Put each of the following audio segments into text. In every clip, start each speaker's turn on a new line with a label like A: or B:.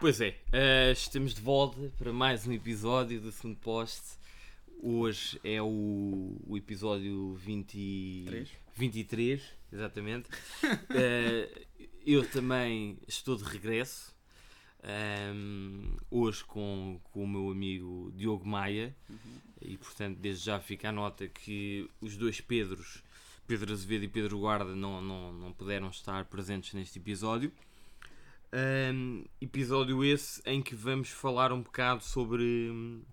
A: Pois é, uh, estamos de volta para mais um episódio do Segundo Poste. Hoje é o, o episódio 20,
B: 3.
A: 23, exatamente. uh, eu também estou de regresso. Um, hoje com, com o meu amigo Diogo Maia uhum. e portanto desde já fica a nota que os dois Pedros, Pedro Azevedo e Pedro Guarda não, não, não puderam estar presentes neste episódio um, episódio esse em que vamos falar um bocado sobre,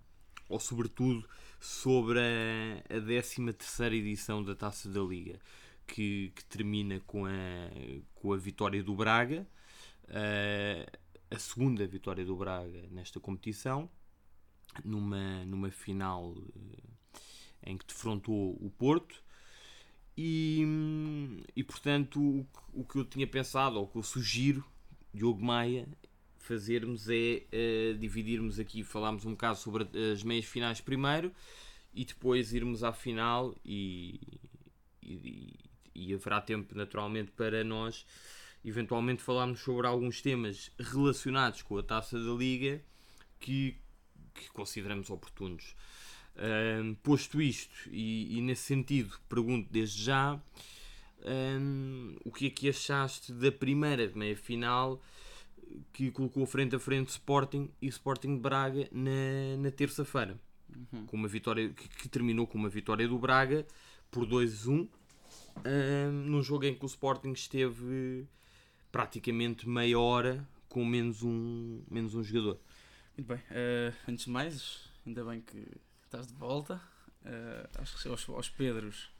A: ou sobretudo, sobre a, a 13 terceira edição da Taça da Liga, que, que, termina com a, com a vitória do Braga, uh, a segunda vitória do Braga nesta competição, numa, numa final uh, em que defrontou o Porto. E, e portanto, o, o que eu tinha pensado, ou o que eu sugiro Diogo Maia fazermos é uh, dividirmos aqui, falarmos um bocado sobre as meias finais primeiro e depois irmos à final e, e, e, haverá tempo naturalmente para nós eventualmente falarmos sobre alguns temas relacionados com a taça da Liga que, que consideramos oportunos. Uh, posto isto, e, e, nesse sentido, pergunto desde já um, o que é que achaste da primeira meia final que colocou frente a frente Sporting e Sporting de Braga na, na terça-feira? Uhum. Com uma vitória que, que, terminou com uma vitória do Braga por 2-1 um, num jogo em que o Sporting esteve praticamente meia hora com menos um, menos um jogador.
B: Muito bem, uh, antes de mais, ainda bem que estás de volta. Uh, acho que aos, aos Pedros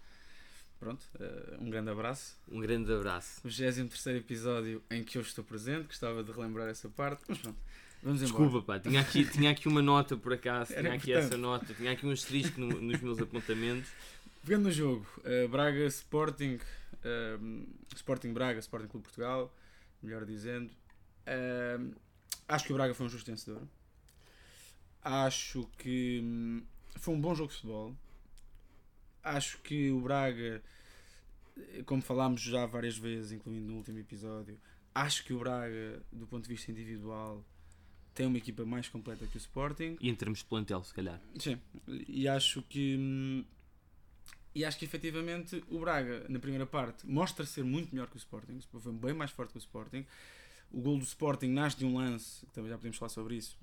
B: Pronto, uh, um grande abraço.
A: Um grande abraço.
B: 23 episódio em que eu estou presente, gostava de relembrar essa parte, mas pronto.
A: Vamos Desculpa, pá, tinha aqui, tinha aqui uma nota por acaso, Era tinha aqui importante. essa nota, tinha aqui um asterisco no, nos meus apontamentos.
B: Pegando no jogo, uh, Braga Sporting, uh, Sporting Braga, Sporting Clube Portugal, melhor dizendo. acho que o Braga foi um justo vencedor. Acho que hum, foi um bom jogo de futebol acho que o Braga, como falámos já várias vezes, incluindo no último episódio, acho que o Braga, do ponto de vista individual, tem uma equipa mais completa que o Sporting.
A: E em termos de plantel, se calhar.
B: Sim, e acho que. E acho que efetivamente o Braga, na primeira parte, mostra ser muito melhor que o Sporting, foi bem mais forte que o Sporting. O gol do Sporting nasce de um lance, também já podemos falar sobre isso,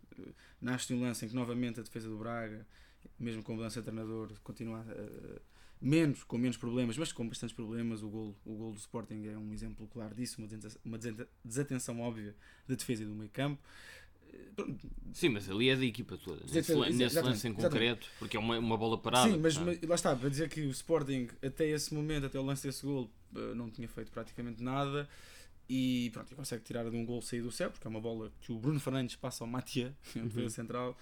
B: nasce de um lance em que novamente a defesa do Braga, mesmo com mudança de treinador, continua a, menos, com menos problemas, mas com bastantes problemas. O gol, o gol do Sporting é um exemplo claro disso, uma desatenção óbvia da defesa e do meio campo.
A: Sim, mas ali é da equipa toda, nesse, nesse lance em concreto, exatamente. porque é uma, uma bola parada.
B: Sim, mas, mas lá está, para dizer que o Sporting, até esse momento, até o lance desse gol, eh, não tinha feito praticamente nada e pronto, consegue tirar de um gol sair do céu, porque é uma bola que o Bruno Fernandes passa ao Matia, uhum. defesa central,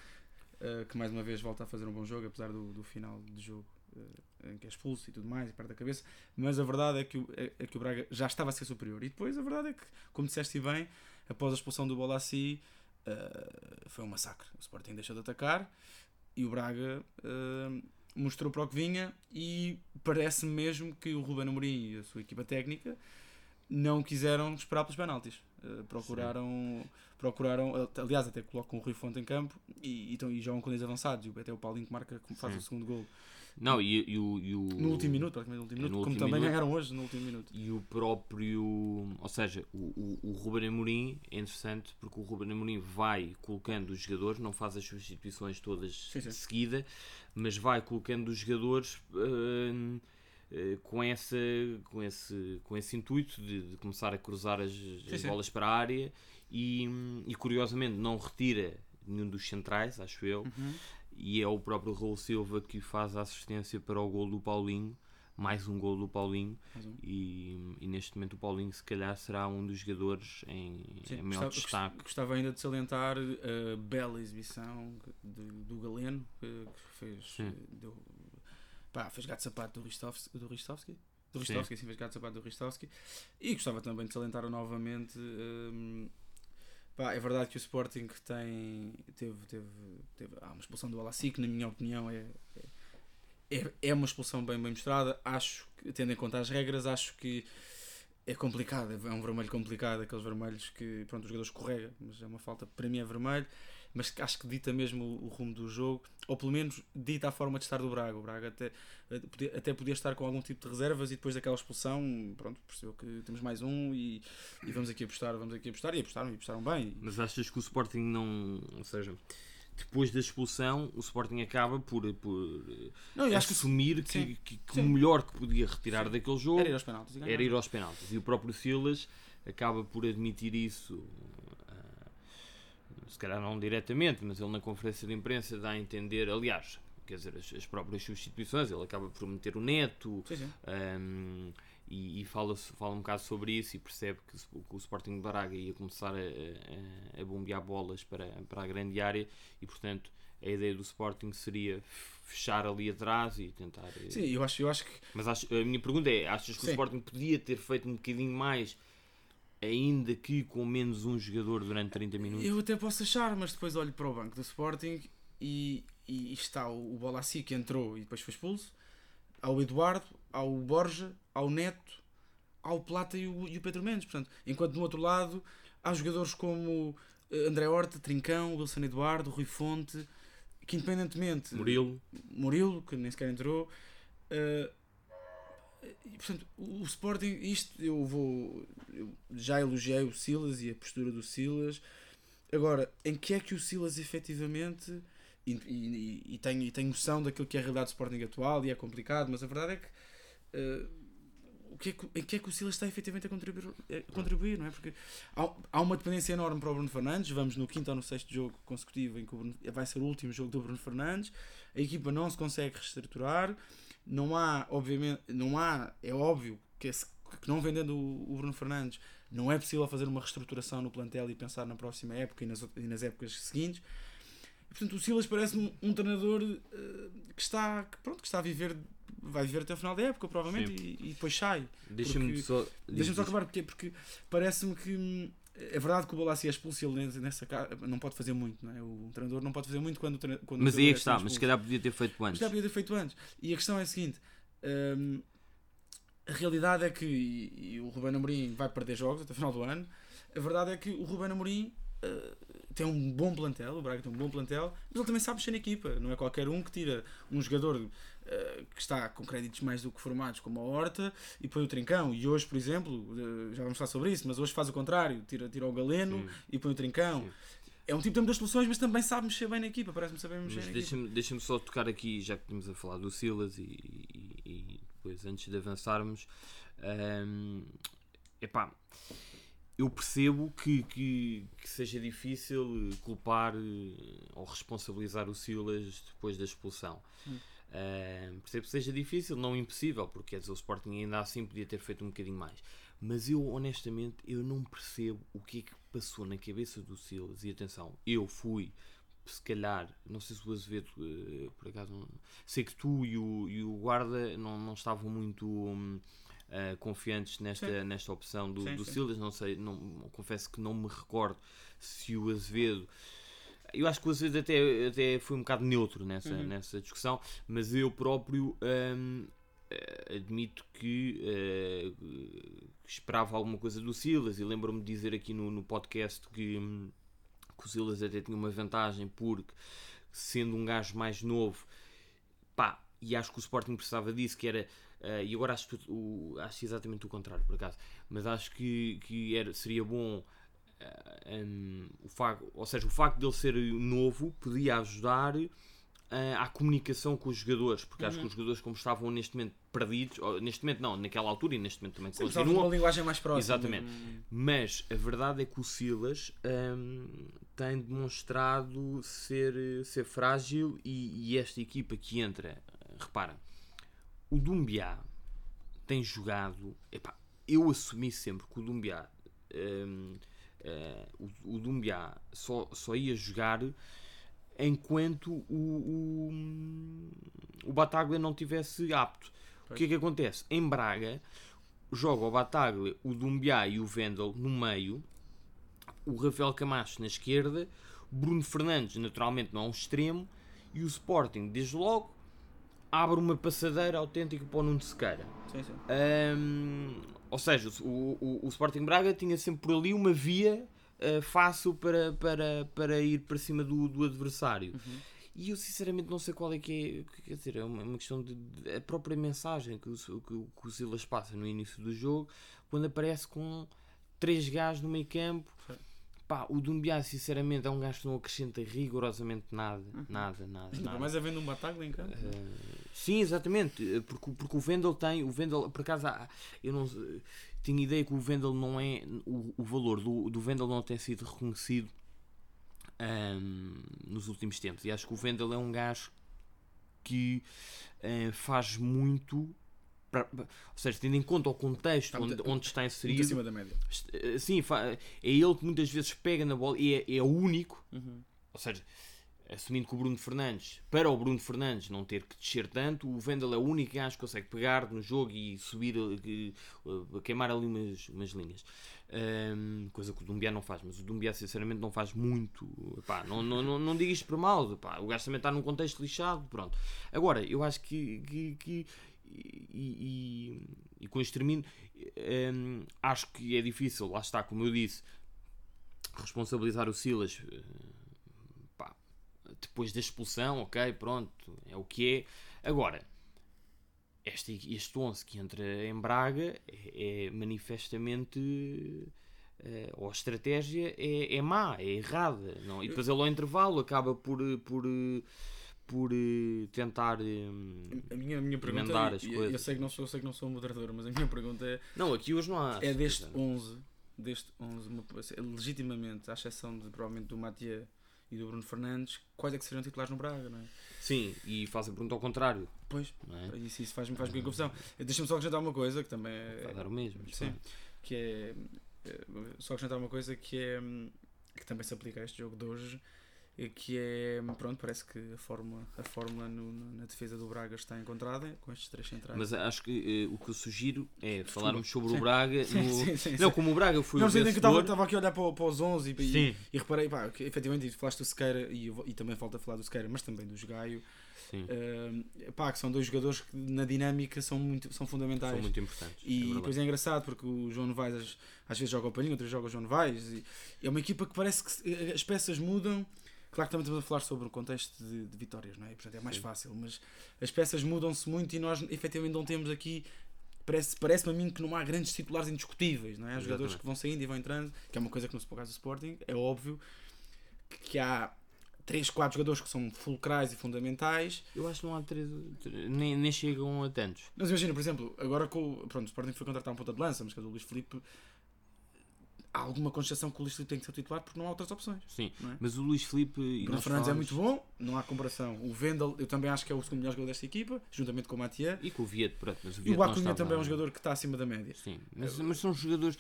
B: uh, que mais uma vez volta a fazer um bom jogo, apesar do, do final de jogo em que é expulso e tudo mais, e perde a cabeça. Mas a verdade é que, o, é, é, que o Braga já estava a ser superior. E depois a verdade é que, como disseste bem, após a expulsão do Bolassi, uh, foi um massacre. O Sporting deixou de atacar e o Braga mostrou para o que vinha. E parece mesmo que o Ruben Amorim e a sua equipa técnica não quiseram esperar pelos penaltis. Uh, procuraram, procuraram, aliás, até colocam o Rui Fonte em campo e, e, e jogam com 10 avançados. E até o Paulinho que marca, como faz Sim. o segundo gol.
A: Não, e, e, o, e o.
B: No último minuto, praticamente no último minuto, no como último também minuto, ganharam hoje no último minuto.
A: E o próprio. Ou seja, o, o, o Ruben Amorim é interessante porque o Ruben Amorim vai colocando os jogadores, não faz as substituições todas sim, de seguida, mas vai colocando os jogadores. Uh, eh, com, essa, com, esse, com esse intuito de, de começar a cruzar as, sim, as bolas para a área e, e, curiosamente não retira nenhum dos centrais, acho eu, uhum. e é o próprio Raul Silva que faz a assistência para o gol do Paulinho, mais um gol do Paulinho, um. e, e, neste momento o Paulinho se calhar será um dos jogadores em, Sim, em maior
B: gostava,
A: destaque.
B: Gostava ainda de salientar a bela exibição do, do Galeno, que fez, deu, Pá, fez gato sapato do Ristovski. Do Ristovski? Do Ristovski, sim. sim, fez gato sapato do Ristovski. E gostava também de salientar novamente. Um, pá, é verdade que o Sporting tem, teve, teve, teve há uma expulsão do Alassi, que na minha opinião é, é, é uma expulsão bem, bem mostrada. Acho que, tendo em conta as regras, acho que é complicado, é um vermelho complicado, aqueles vermelhos que pronto, o jogador escorrega, mas é uma falta, para mim é vermelho, mas acho que dita mesmo o, o rumo do jogo, ou pelo menos dita a forma de estar do Braga. O Braga até, até podia estar com algum tipo de reservas e depois daquela expulsão, pronto, percebeu que temos mais um e, e vamos aqui apostar, vamos aqui apostar, e apostaram, e apostaram bem.
A: Mas achas que o Sporting não, ou seja depois da expulsão, o Sporting acaba por, por não, assumir que, que, que o melhor que podia retirar sim. daquele jogo
B: era ir aos penaltis. E,
A: era ir aos penaltis. e o próprio Silas acaba por admitir isso, se calhar não diretamente, mas ele na conferência de imprensa dá a entender, aliás, quer dizer, as, as próprias substituições, ele acaba por meter o Neto.
B: Sim, sim.
A: Um, e, e fala, fala um bocado sobre isso e percebe que, que o Sporting de Braga ia começar a, a, a, bombear bolas para, para a grande área e portanto a ideia do Sporting seria fechar ali atrás e tentar. Eh,
B: Sim, eu acho, eu acho que.
A: Mas acho, a minha pergunta é: achas que Sim. o Sporting podia ter feito um bocadinho mais, ainda que com menos um jogador durante 30 minutos?
B: Eu até posso achar, mas depois olho para o banco do Sporting e, e está o, o Bolassi que entrou e depois foi expulso ao Eduardo, ao Borja, ao Neto, ao Plata e o, e o Pedro Mendes. Portanto, enquanto no outro lado há jogadores como eh, André Horta, Trincão, Wilson Eduardo, Rui Fonte, que independentemente.
A: Murilo.
B: Murilo, que nem sequer entrou. Uh, e, portanto, o, o Sporting, isto eu vou. Eu já elogiei o Silas e a postura do Silas. Agora, em que é que o Silas efetivamente e, e, e, tenho, e tenho noção daquilo que é a realidade do Sporting atual e é complicado, mas a verdade é que uh, o que é que, em que é que o Silas está efetivamente a contribuir, a contribuir não é? Porque há, há uma dependência enorme para o Bruno Fernandes, vamos no quinto ou no sexto jogo consecutivo em que Bruno, vai ser o último jogo do Bruno Fernandes, a equipa não se consegue reestruturar, não há, obviamente, não há, é óbvio que, esse, que não vendendo o, o Bruno Fernandes não é possível fazer uma reestruturação no plantel e pensar na próxima época e nas, e nas épocas seguintes, Portanto, o Silas parece-me um treinador uh, que, está, que, pronto, que está a viver, vai viver até o final da época, provavelmente, e, e, depois sai.
A: Deixa-me só,
B: deixa só acabar, porque, porque parece-me que hum, é verdade que o Balassi é expulso ele nessa não pode fazer muito, não é? O treinador não pode fazer muito quando, quando
A: Mas aí é que está, mas se calhar podia ter feito antes.
B: Se calhar podia ter feito antes. E a questão é a seguinte: hum, a realidade é que e, e o Ruben Amorim vai perder jogos até o final do ano. A verdade é que o Ruben Amorim uh, tem um bom plantel, o Braga tem um bom plantel, mas ele também sabe mexer na equipa. Não é qualquer um que tira um jogador uh, que está com créditos mais do que formados, como a Horta, e põe o Trincão. E hoje, por exemplo, uh, já vamos falar sobre isso, mas hoje faz o contrário: tira, tira o Galeno Sim. e põe o Trincão. Sim. É um tipo que tem muitas soluções, mas também sabe mexer bem na equipa. Parece-me saber mexer mas na
A: deixa-me, deixa-me só tocar aqui, já que estamos a falar do Silas e, e, e depois, antes de avançarmos, um, epá eu percebo que, que, que, seja difícil eh, culpar eh, ou responsabilizar o Silas depois da expulsão. Hum. Uh, percebo que seja difícil, não impossível, porque dizer, o Sporting ainda assim podia ter feito um bocadinho mais. Mas eu, honestamente, eu não percebo o que é que passou na cabeça do Silas. E atenção, eu fui, se calhar, não sei se o Azevedo, uh, por acaso, não, sei que tu e o, e o Guarda não, não estavam muito. Um, uh, confiantes nesta, nesta opção do, sim, do. Silas. Não sei, não, confesso que não me recordo se o Azevedo. Eu acho que o Azevedo até, até foi um bocado neutro nessa, uhum. nessa discussão, mas eu próprio um, eh, admito que uh, esperava alguma coisa do Silas e lembro-me de dizer aqui no, no podcast que, um, que o Silas até tinha uma vantagem porque sendo um gajo mais novo pá, e acho que o Sporting precisava disso, que era Uh, e agora acho, o, acho exatamente o contrário, por acaso. Mas acho que, que era, seria bom. Uh, eh, um, o facto, ou seja, o facto de ele ser novo podia ajudar uh, à comunicação com os jogadores, porque uhum. acho que uhum. os jogadores, como estavam neste momento perdidos, ou, neste momento não, naquela altura e neste momento também
B: Sim, continuam. uma linguagem mais próxima.
A: Exatamente. Uhum. Mas a verdade é que o Silas um, tem demonstrado ser, ser frágil e, e esta equipa que entra, repara o Dumbiá tem jogado. Epá, eu assumi sempre que o Dumbiá. Um, uh, o, o Dumbiá só, só ia jogar enquanto o, o, o Bataglia não tivesse apto. O que é que acontece? Em Braga joga o Bataglia, o Dumbiá e o Vendel no meio, o Rafael Camacho na esquerda, Bruno Fernandes naturalmente não é um extremo e o Sporting desde logo abre uma passadeira autêntica para o Nuno Sequeira.
B: Sim, sim.
A: Hum, ou seja, o, o, o Sporting Braga tinha sempre por ali uma via uh, fácil para, para, para ir para cima do, do adversário.
B: Uhum.
A: E eu sinceramente não sei qual é que é, quer dizer, é uma, uma questão de, de, a própria mensagem que o, que, que o Silas passa no início do jogo, quando aparece com três gajos no meio campo. Pá, o Dumbiá, sinceramente, é um gajo que não acrescenta rigorosamente nada,
B: Uhum.
A: nada, nada.
B: Ainda
A: nada.
B: mais havendo um Bataglia em campo.
A: Uh, sim, exatamente, porque, porque o Vendel tem, o Vendel, por acaso, há- eu não tinha ideia que o Vendel não é, o, o valor do, do Vendel não tem sido reconhecido um, nos últimos tempos, e acho que o Vendel é um gajo que uh, faz muito, para- ou seja, tendo em conta o contexto
B: Está muito-
A: onde, onde está
B: Muito
A: inserido,
B: acima da média.
A: uh, sim, é ele que muitas vezes pega na bola e é, é o único
B: Uhum.
A: ou seja, assumindo que o Bruno Fernandes, para o Bruno Fernandes não ter que descer tanto, o Vendel é o único gajo que consegue pegar no jogo e subir, eh, eh, queimar ali umas, umas linhas. Ahm, coisa que o Dumbiá não faz, mas o Dumbiá sinceramente não faz muito. Não, não, não, não digo isto por mal, o gajo também está num contexto lixado. Pronto. Agora, eu acho que. que, que- e, e- e com isto termino, ahm, acho que é difícil, lá está, como eu disse, responsabilizar o Silas eh, pá, depois da expulsão, ok, pronto, é o que é. Agora, este, este 11 que entra em Braga é, é manifestamente. eh, ou a estratégia é, é má, é errada. Não? E depois ele ao intervalo acaba por, eh, por, eh, por eh, tentar. eh,
B: A minha, a minha pergunta
A: Emendar
B: é,
A: as coisas.
B: eu sei que não sou, sei que não sou moderador, mas a minha pergunta é,
A: Não, aqui hoje não há.
B: é deste
A: certeza.
B: 11, deste 11, uma- legitimamente, à exceção de provavelmente do Matia e do Bruno Fernandes, quais é que seriam titulares no Braga, não é?
A: Sim, e faz a pergunta ao contrário.
B: Pois,
A: é?
B: isso, isso faz-me faz um bocadinho confusão. Deixa-me só acrescentar uma coisa que também é,
A: Vai dar o mesmo.
B: Sim. que é eh, só acrescentar uma coisa que é hum, que também se aplica a este jogo de hoje que é pronto parece que a fórmula a fórmula no- na defesa do Braga está encontrada com estes três centrais
A: Mas acho que eh, o que eu sugiro é falarmos sobre
B: Sim.
A: o Braga.
B: sim,
A: no-
B: sim, sim,
A: Não, como o Braga foi
B: não,
A: o
B: sei nem que estava,
A: vencedor.
B: estava aqui a olhar para, para os 11 e, e, e reparei pá, que efetivamente falaste do Sequeira e, e também falta falar do Sequeira mas também do Gaio
A: sim.
B: pá, que são dois jogadores que na dinâmica são, muito, são fundamentais
A: São muito importantes. é
B: E
A: verdade.
B: depois é engraçado porque o João Novaes às, às vezes joga o Paninho, outras joga o João Novaes. E é uma equipa que parece que eh, as peças mudam. Claro que também estamos a falar sobre o contexto de, de vitórias, não é? Portanto é mais
A: Sim.
B: fácil, mas as peças mudam-se muito e nós efetivamente não temos aqui. Parece- Parece-me a mim que não há grandes titulares indiscutíveis, não é? Há jogadores que vão saindo e vão entrando, que é uma coisa que no caso do Sporting é óbvio que, há 3, 4 jogadores que são fulcrais e fundamentais.
A: Eu acho que não há três. Nem, nem chegam a tantos.
B: Mas imagina, por exemplo, agora com o- pronto, o Sporting foi contratar um ponta de lança, mas que é o Luís Filipe, há alguma constatação que o Luís Filipe tem que ser titular porque não há outras opções.
A: Sim.
B: É?
A: Mas o Luís Filipe. e
B: Bruno Fernandes é
A: falámos-
B: muito bom, não há comparação. O Vendel, eu também acho que é o segundo melhor jogador desta equipa, juntamente com o Mathieu.
A: E com o Viet, pronto. Mas o
B: E
A: Viet
B: o Acunha também é um jogador que está acima da média.
A: Sim, mas, mas são jogadores.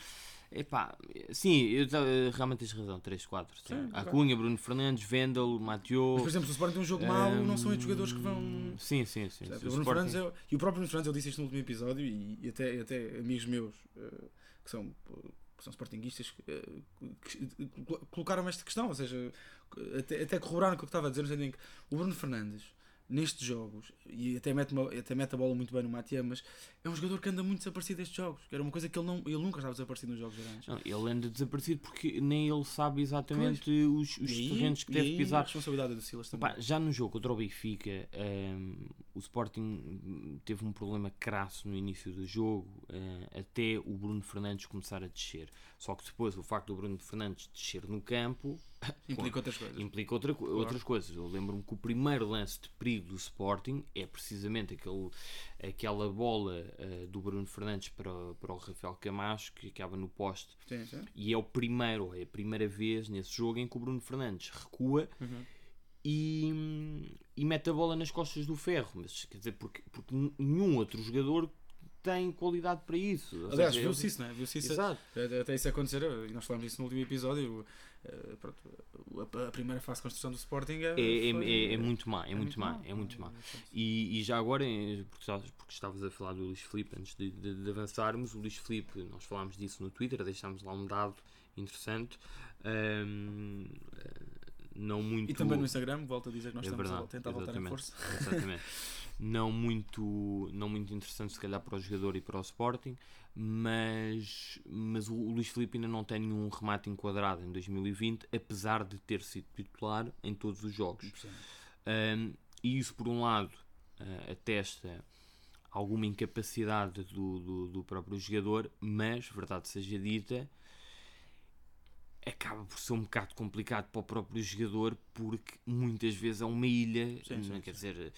A: Epá, sim, eu, realmente tens razão. 3, 4. Sim.
B: Sim,
A: Acunha, Bruno Fernandes, Vendel, Mathieu.
B: Mas, por exemplo, se o Sporting tem um jogo mau, não são estes jogadores que vão.
A: Hum, Sim, sim, sim.
B: O
A: O
B: Bruno
A: Sporting-
B: Fernandes é- e o próprio Bruno Fernandes, eu disse isto no último episódio, e, e até, até amigos meus eh, que são, que são sportinguistas eh, que- colocaram esta questão, ou seja, até, até corroboraram o que eu estava a dizer, no sentido em que o Bruno Fernandes, nestes jogos, e até mete, uma- até mete a bola muito bem no Matia, mas é um jogador que anda muito desaparecido destes jogos, que era uma coisa que ele, não, ele nunca estava desaparecido nos jogos grandes.
A: Não, ele anda desaparecido porque nem ele sabe exatamente os, os
B: E aí-
A: terrenos que deve
B: aí A
A: pisar.
B: responsabilidade é do Silas também.
A: Já no jogo contra o Benfica, ehm, o Sporting teve um problema crasso no início do jogo, eh, até o Bruno Fernandes começar a descer. Só que depois o facto do Bruno Fernandes descer no campo
B: Implica outras coisas.
A: implica outra, co- outras coisas. Eu lembro-me que o primeiro lance de perigo do Sporting é precisamente aquele, aquela bola eh, do Bruno Fernandes para, o- para o Rafael Camacho que acaba no poste.
B: Sim, sim.
A: E é o primeiro, é a primeira vez nesse jogo em que o Bruno Fernandes recua
B: Uhum.
A: e, e mete a bola nas costas do ferro. Mas quer dizer, porque, porque nenhum outro jogador tem qualidade para isso.
B: Aliás, viu-se isso, não é? Viu-se isso
A: Exato.
B: Até isso acontecer, e nós falámos disso no último episódio. eh, pronto, a, primeira fase de construção do Sporting é,
A: É, é,
B: foi-
A: é, é muito má, é, muito má, é muito má. E, e já agora, porque porque estavas a falar do Luís Filipe, antes de, de- de avançarmos, o Luís Filipe, nós falámos disso no Twitter, deixámos lá um dado interessante, ahm, eh, não muito...
B: E também no Instagram, volto a dizer que nós
A: É
B: estamos
A: verdade,
B: a tentar voltar em força.
A: Exatamente. não muito, não muito interessante se calhar para o jogador e para o Sporting, mas, mas o, o Luís Filipe ainda não tem nenhum remate enquadrado em 2020, apesar de ter sido titular em todos os jogos. Um, e isso, por um lado, uh, atesta alguma incapacidade do, do, do, próprio jogador, mas, verdade seja dita, acaba por ser um bocado complicado para o próprio jogador porque muitas vezes é uma ilha, sim, sim, quer sim. dizer,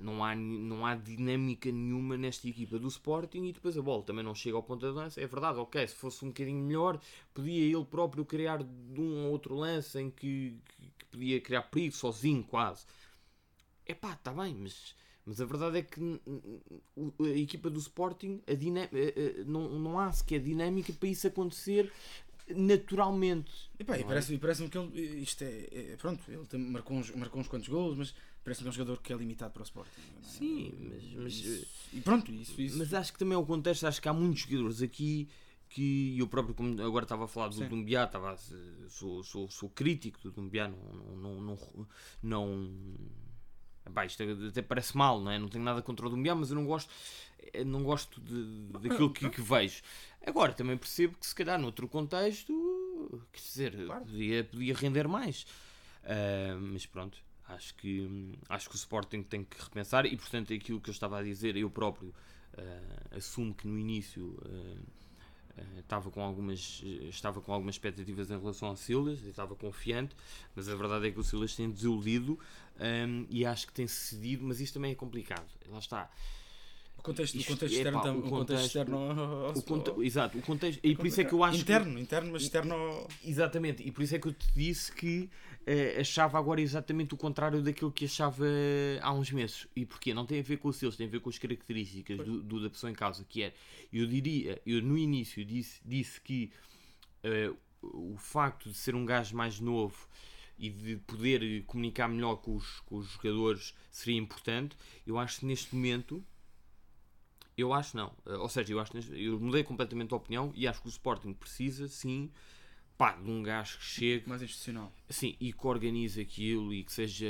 A: não há, não há dinâmica nenhuma nesta equipa do Sporting e depois a bola também não chega ao ponto de lança. É verdade, ok, se fosse um bocadinho melhor, podia ele próprio criar de um ou outro lance em que, que podia criar perigo sozinho, quase. É pá, está bem, mas, mas a verdade é que a equipa do Sporting a eh, eh, não, não há sequer dinâmica para isso acontecer naturalmente.
B: E, pá, e é? parece-me parece que ele, isto é, é, pronto, ele marcou, uns, marcou uns quantos gols, mas parece-me um jogador que é limitado para o Sporting.
A: É? Sim, mas, mas
B: isso, e pronto, isso, isso.
A: Mas acho que também é o contexto, acho que há muitos jogadores aqui que eu próprio, como agora estava a falar do Dumbiá, estava, sou, sou, sou crítico do Dumbiá, não, não, não, não, isto até parece mal, não é? Não tenho nada contra o Dumbiá, mas eu não gosto, não gosto de, daquilo que, que vejo. Agora, também percebo que se calhar noutro contexto, quer dizer, claro. podia, podia render mais. Uh, mas pronto, acho que, acho que o Sporting tem que repensar e, portanto, aquilo que eu estava a dizer, eu próprio uh, assumo que no início uh, estava, com algumas, estava com algumas expectativas em relação ao Silas, estava confiante, mas a verdade é que o Silas tem desiludido um, e acho que tem cedido, mas isto também é complicado. Lá está.
B: O contexto, Isto, o contexto externo, o contexto, contexto externo
A: o conte, exato, o contexto, e por isso é que eu acho
B: interno,
A: que,
B: interno, mas externo
A: exatamente, e por isso é que eu te disse que uh, achava agora exatamente o contrário daquilo que achava há uns meses. E porquê? Não tem a ver com os seus, tem a ver com as características do, do, da pessoa em causa, que é, eu diria, eu no início disse, disse que uh, o facto de ser um gajo mais novo e de poder comunicar melhor com os, com os jogadores seria importante. Eu acho que neste momento eu acho não. Eh, ou seja, eu, acho, eu mudei completamente a opinião e acho que o Sporting precisa, sim, pá, de um gajo que chegue.
B: Mais institucional.
A: Sim, e que organize aquilo e que seja,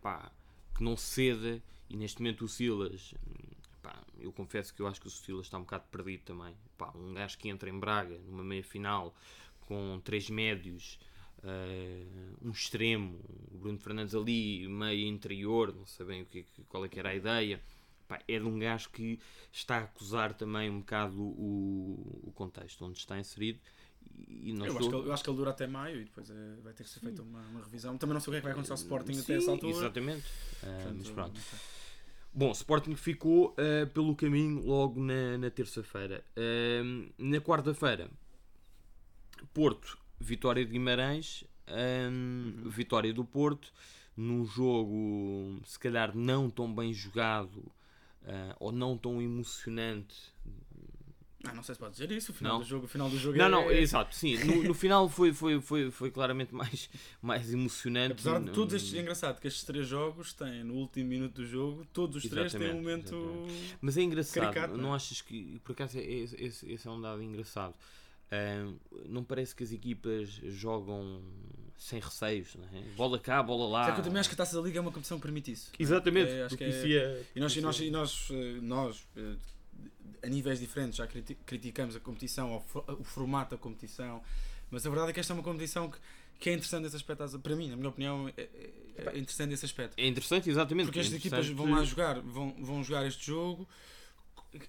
A: pá, que não ceda. E neste momento o Silas, pá, eu confesso que eu acho que o Silas está um bocado perdido também. Pá, um gajo que entra em Braga numa meia final com três médios. Uh, um extremo, o Bruno Fernandes ali, meio interior, não sei bem o que, qual é que era a ideia pá, é de um gajo que está a acusar também um bocado o, o contexto onde está inserido.
B: E não eu, estou... acho que ele, eu acho que ele dura até maio e depois é, vai ter que ser feita uma, uma, revisão. Também não sei o que é que vai acontecer ao Sporting Sim, até essa altura.
A: Exatamente. Uh, Portanto, mas pronto. Bom, Sporting ficou uh, pelo caminho logo na, na terça-feira. Uh, na quarta-feira, Porto, vitória de Guimarães, uhum. vitória do Porto, num jogo se calhar não tão bem jogado uh, ou não tão emocionante.
B: Ah, não sei se pode dizer isso, o final não. do jogo, o final do jogo
A: Não,
B: é...
A: não, exato, sim. No, no, final foi, foi, foi, foi claramente mais, mais emocionante.
B: Apesar de todos estes, é engraçado que estes três jogos têm, no último minuto do jogo, todos os exatamente, três têm um momento. Exatamente.
A: Mas é engraçado, caricato, não, não é? achas que, por acaso, é, esse, esse é um dado engraçado. Uh, não parece que as equipas jogam sem receios, não é? bola cá, bola lá.
B: Sabe que eu também acho que a taça da Liga é uma competição que permite isso.
A: Exatamente.
B: É, acho que é... E nós, e nós, e nós, eh, nós, eh, a níveis diferentes, já criticamos a competição, o formato da competição, mas a verdade é que esta é uma competição que, que é interessante nesse aspecto. Para mim, na minha opinião, é, é interessante esse aspecto.
A: É interessante, exatamente.
B: Porque
A: as
B: é equipas vão lá jogar, vão, vão jogar este jogo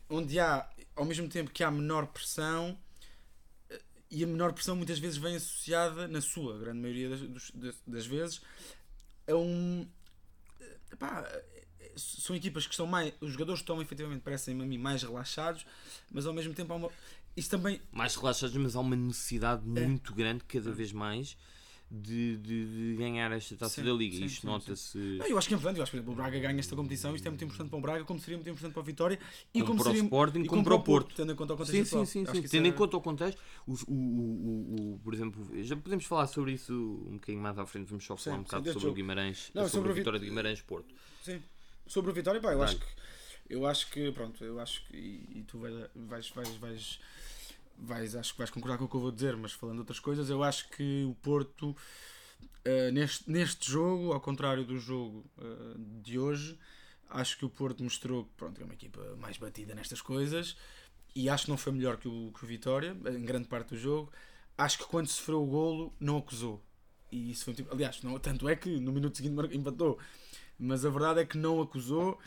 B: onde há, ao mesmo tempo que há menor pressão e a menor pressão muitas vezes vem associada, na sua grande maioria das, das vezes, a um. Epá, são equipas que estão mais. Os jogadores estão efetivamente, parecem a mim, mais relaxados, mas ao mesmo tempo há uma. Isso também.
A: Mais relaxados, mas há uma necessidade é. muito grande, cada vez mais, de, de, de, ganhar esta taça sim, da Liga. Sim, isto nota-se.
B: Eu acho que é importante. Eu acho que o Braga ganha esta competição. Isto é muito importante para o Braga, como seria muito importante para a Vitória
A: e como, como para seria, o Sporting, e como, para o Porto. Porto.
B: Tendo em conta o
A: contexto. Sim, sim, sim. sim. Tendo é... em conta o contexto, o, o, o, o, por exemplo, já podemos falar sobre isso um bocadinho mais à frente. Vamos só falar um bocado sobre jogo. o Guimarães, Não, sobre, sobre a Vitória de Guimarães-Porto.
B: Sim, sobre a Vitória, pá, eu acho que. Eu acho que, pronto, eu acho que. E, e tu vais, vais, vais, vais acho que vais concordar com o que eu vou dizer, mas falando de outras coisas, eu acho que o Porto Uh, neste, neste jogo, ao contrário do jogo uh, de hoje, Acho que o Porto mostrou que pronto, é uma equipa mais batida nestas coisas e acho que não foi melhor que o, que o Vitória em grande parte do jogo. Acho que quando sofreu o golo não acusou. E isso foi um tipo, aliás, não, tanto é que no minuto seguinte empatou. Mas a verdade é que não acusou.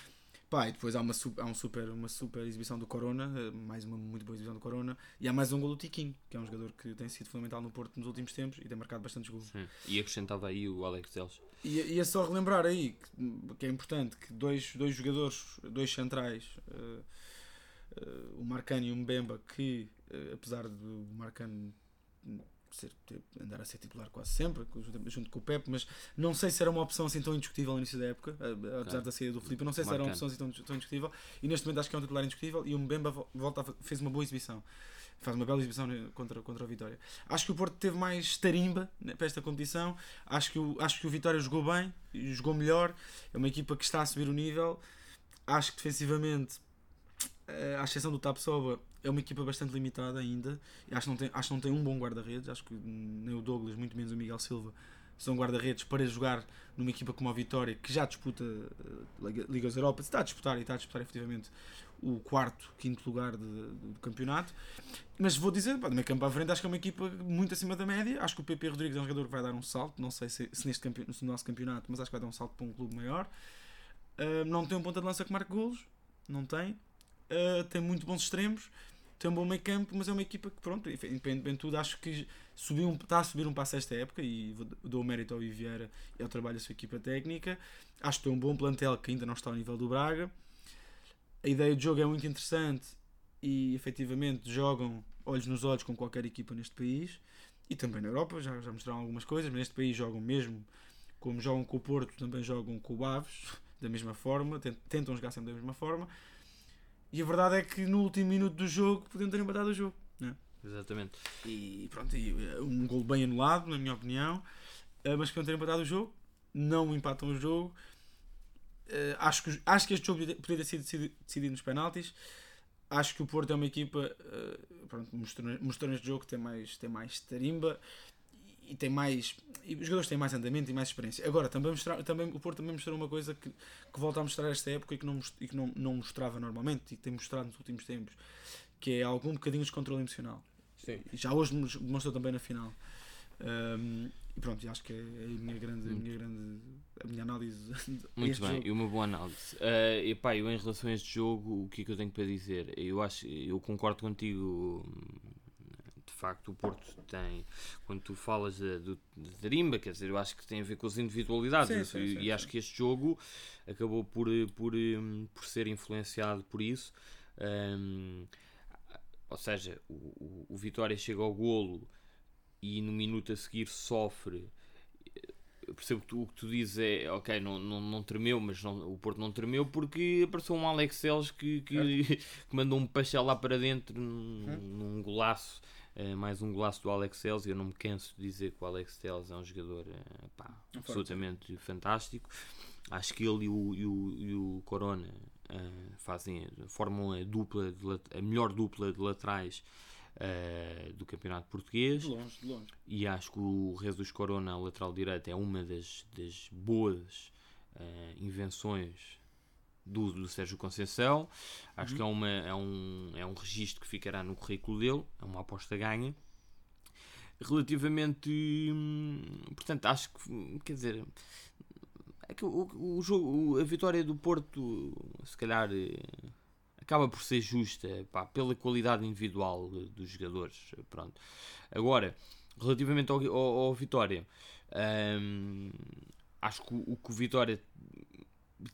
B: Pá, e depois há uma, há um super, uma super exibição do Corona, eh, mais uma muito boa exibição do Corona, e há mais um gol do Tiquinho, que é um jogador que tem sido fundamental no Porto nos últimos tempos e tem marcado bastantes gols.
A: Sim. E acrescentava aí o Alex Teles.
B: E, e é só relembrar aí que, que é importante que dois, dois jogadores, dois centrais, eh, eh, o Marcano e o Mbemba, que eh, apesar do Marcano ser, andar a ser titular quase sempre, junto, com o Pepe, mas não sei se era uma opção assim tão indiscutível no início da época, apesar
A: Claro.
B: da saída do Felipe, não sei se era uma opção assim tão, tão indiscutível, e neste momento acho que é um titular indiscutível, e o Mbemba vo- volta fez uma boa exibição. Faz uma bela exibição né, contra, contra o Vitória. Acho que o Porto teve mais tarimba né, para esta competição. Acho que, o, acho que o Vitória jogou bem, jogou melhor. É uma equipa que está a subir o nível. Acho que defensivamente, à exceção do Tapsoba, é uma equipa bastante limitada ainda. Acho que não tem, acho que não tem um bom guarda-redes. Acho que nem o Douglas, muito menos o Miguel Silva, são guarda-redes para jogar numa equipa como a Vitória, que já disputa eh, Liga- Ligas Europa. Está a disputar e está a disputar efetivamente o quarto, quinto lugar de- do campeonato. Mas vou dizer, pá, do meio campo à frente, acho que é uma equipa muito acima da média. Acho que o PP Rodrigues é um jogador que vai dar um salto. Não sei se, se neste campe- no nosso campeonato, mas acho que vai dar um salto para um clube maior. Ah, não tem um ponta de lança que marque golos, não tem. Ah, tem muito bons extremos, tem um bom meio campo, mas é uma equipa que, pronto, independentemente de tudo, acho que subiu um- está a subir um passo esta época e dou mérito ao Vieira e ao trabalho da sua equipa técnica. Acho que tem um bom plantel que ainda não está ao nível do Braga. A ideia de jogo é muito interessante e efetivamente jogam olhos nos olhos com qualquer equipa neste país e também na Europa, já, já mostraram algumas coisas, mas neste país jogam mesmo como jogam com o Porto, também jogam com o Aves, da mesma forma, tent- tentam jogar sempre da mesma forma. E a verdade é que no último minuto do jogo podiam ter empatado o jogo.
A: Exatamente.
B: E pronto, e, eh, um gol bem anulado, na minha opinião, eh, mas podiam ter empatado o jogo, não empatam o jogo. Eh, acho, que, acho que este jogo podia ter sido decidi- decidido nos penaltis. Acho que o Porto é uma equipa, pronto, mostrou, mostrou neste jogo que tem mais, tem mais tarimba e tem mais. E os jogadores têm mais andamento e mais experiência. Agora, também, mostrar, também o Porto também mostrou uma coisa que, que volta a mostrar esta época e que, não, e que não, não mostrava normalmente e que tem mostrado nos últimos tempos, que é algum bocadinho de controle emocional.
A: Sim.
B: E já hoje nos demonstrou também na final. Um, e pronto, acho que é a minha grande, a minha grande a minha análise.
A: Muito bem,
B: jogo.
A: e uma boa análise. Uh, e pá, eu em relação a este jogo, o que é que eu tenho para dizer? Eu acho, eu concordo contigo. De facto, o Porto tem. Quando tu falas de, de, de tarimba, quer dizer, eu acho que tem a ver com as individualidades.
B: Sim,
A: e
B: sim,
A: e
B: sim,
A: acho que este jogo acabou por, por, hum, por ser influenciado por isso. Hum, ou seja, o, o, o Vitória chega ao golo e no minuto a seguir sofre eu percebo que tu, o que tu dizes é ok, não, não, não tremeu, mas não- o Porto não tremeu porque apareceu um Alex Celes que, que, que mandou um pastel lá para dentro num, num golaço, mais um golaço do Alex Celes. Eu não me canso de dizer que o Alex Celes é um jogador eh, pá, absolutamente fantástico. Acho que ele e o, e o, e o Corona eh, fazem, formam a, dupla de a melhor dupla de laterais eh, do campeonato português
B: De longe, de longe.
A: e acho que o Jesus Corona, a lateral direito, é uma das, das boas eh, invenções do, do Sérgio Conceição. Acho que é, uma, é, um, é um registro que ficará no currículo dele, é uma aposta ganha. Relativamente, hum, portanto, acho que, quer dizer, é que o, o jogo, a vitória do Porto, se calhar, eh, acaba por ser justa pá, pela qualidade individual eh, dos jogadores. Pronto. Agora, relativamente ao, ao, ao Vitória, hum, acho que o, o que o Vitória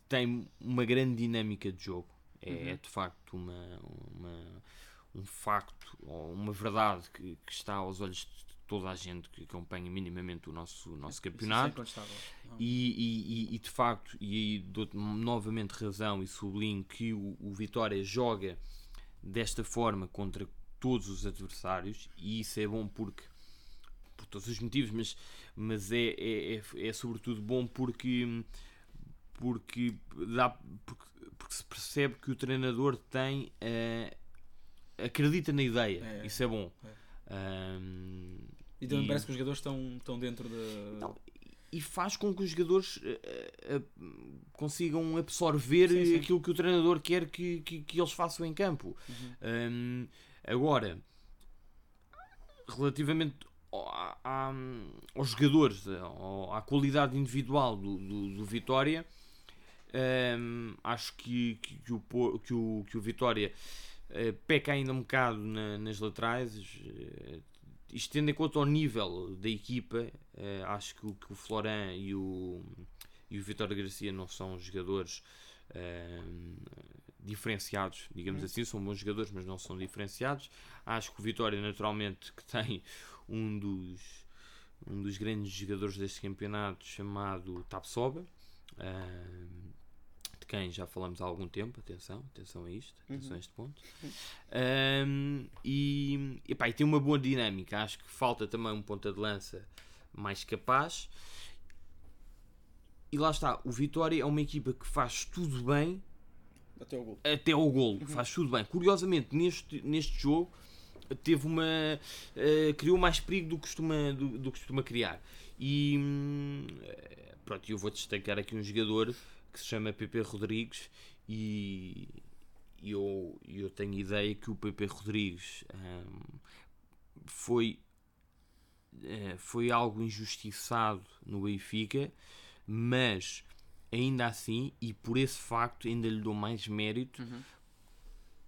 A: tem uma grande dinâmica de jogo. É, é de facto uma, uma- um facto, ou uma verdade que, que está aos olhos de toda a gente que acompanha minimamente o nosso, o nosso campeonato.
B: É incontestável.
A: E, e- e- e, de facto, e aí dou-te novamente razão e sublinho que o, o Vitória joga desta forma contra todos os adversários e isso é bom porque por todos os motivos, mas, mas é, é, é, é sobretudo bom porque porque, dá, porque, porque se percebe que o treinador tem eh, acredita na ideia,
B: É.
A: isso é bom.
B: É.
A: Ahm,
B: E também
A: E-
B: parece que os jogadores estão, estão dentro da.
A: Não, e faz com que os jogadores uh, uh, consigam absorver
B: Sim, sim.
A: aquilo que o treinador quer que, que, que eles façam em campo. Um, agora, relativamente ao- à- aos jogadores, à qualidade individual do, do, do Vitória, um, acho que, que, que o, que, o, que o Vitória eh, peca ainda um bocado na- nas laterais. eh, isto tendo em conta o nível da equipa, eh, acho que o, que o Floran e o, e o Vitória Garcia não são jogadores eh, diferenciados, digamos assim, são bons jogadores, mas não são diferenciados. Acho que o Vitória, naturalmente, que tem um dos, um dos grandes jogadores deste campeonato chamado Tapsoba, de quem já falamos há algum tempo, atenção, atenção a isto, atenção a este ponto. Um, e, epá, e tem uma boa dinâmica. Acho que falta também um ponta de lança mais capaz. E lá está, o Vitória é uma equipa que faz tudo bem
B: Até o gol.
A: até ao golo, faz tudo bem. Curiosamente, neste, neste jogo teve uma eh, criou mais perigo do que costuma, do, do que costuma criar. E hum, eh, pronto, eu vou destacar aqui um jogador que se chama Pepe Rodrigues e eu, eu tenho ideia que o Pepe Rodrigues hum, foi eh, foi algo injustiçado no Benfica, mas ainda assim, e por esse facto ainda lhe dou mais mérito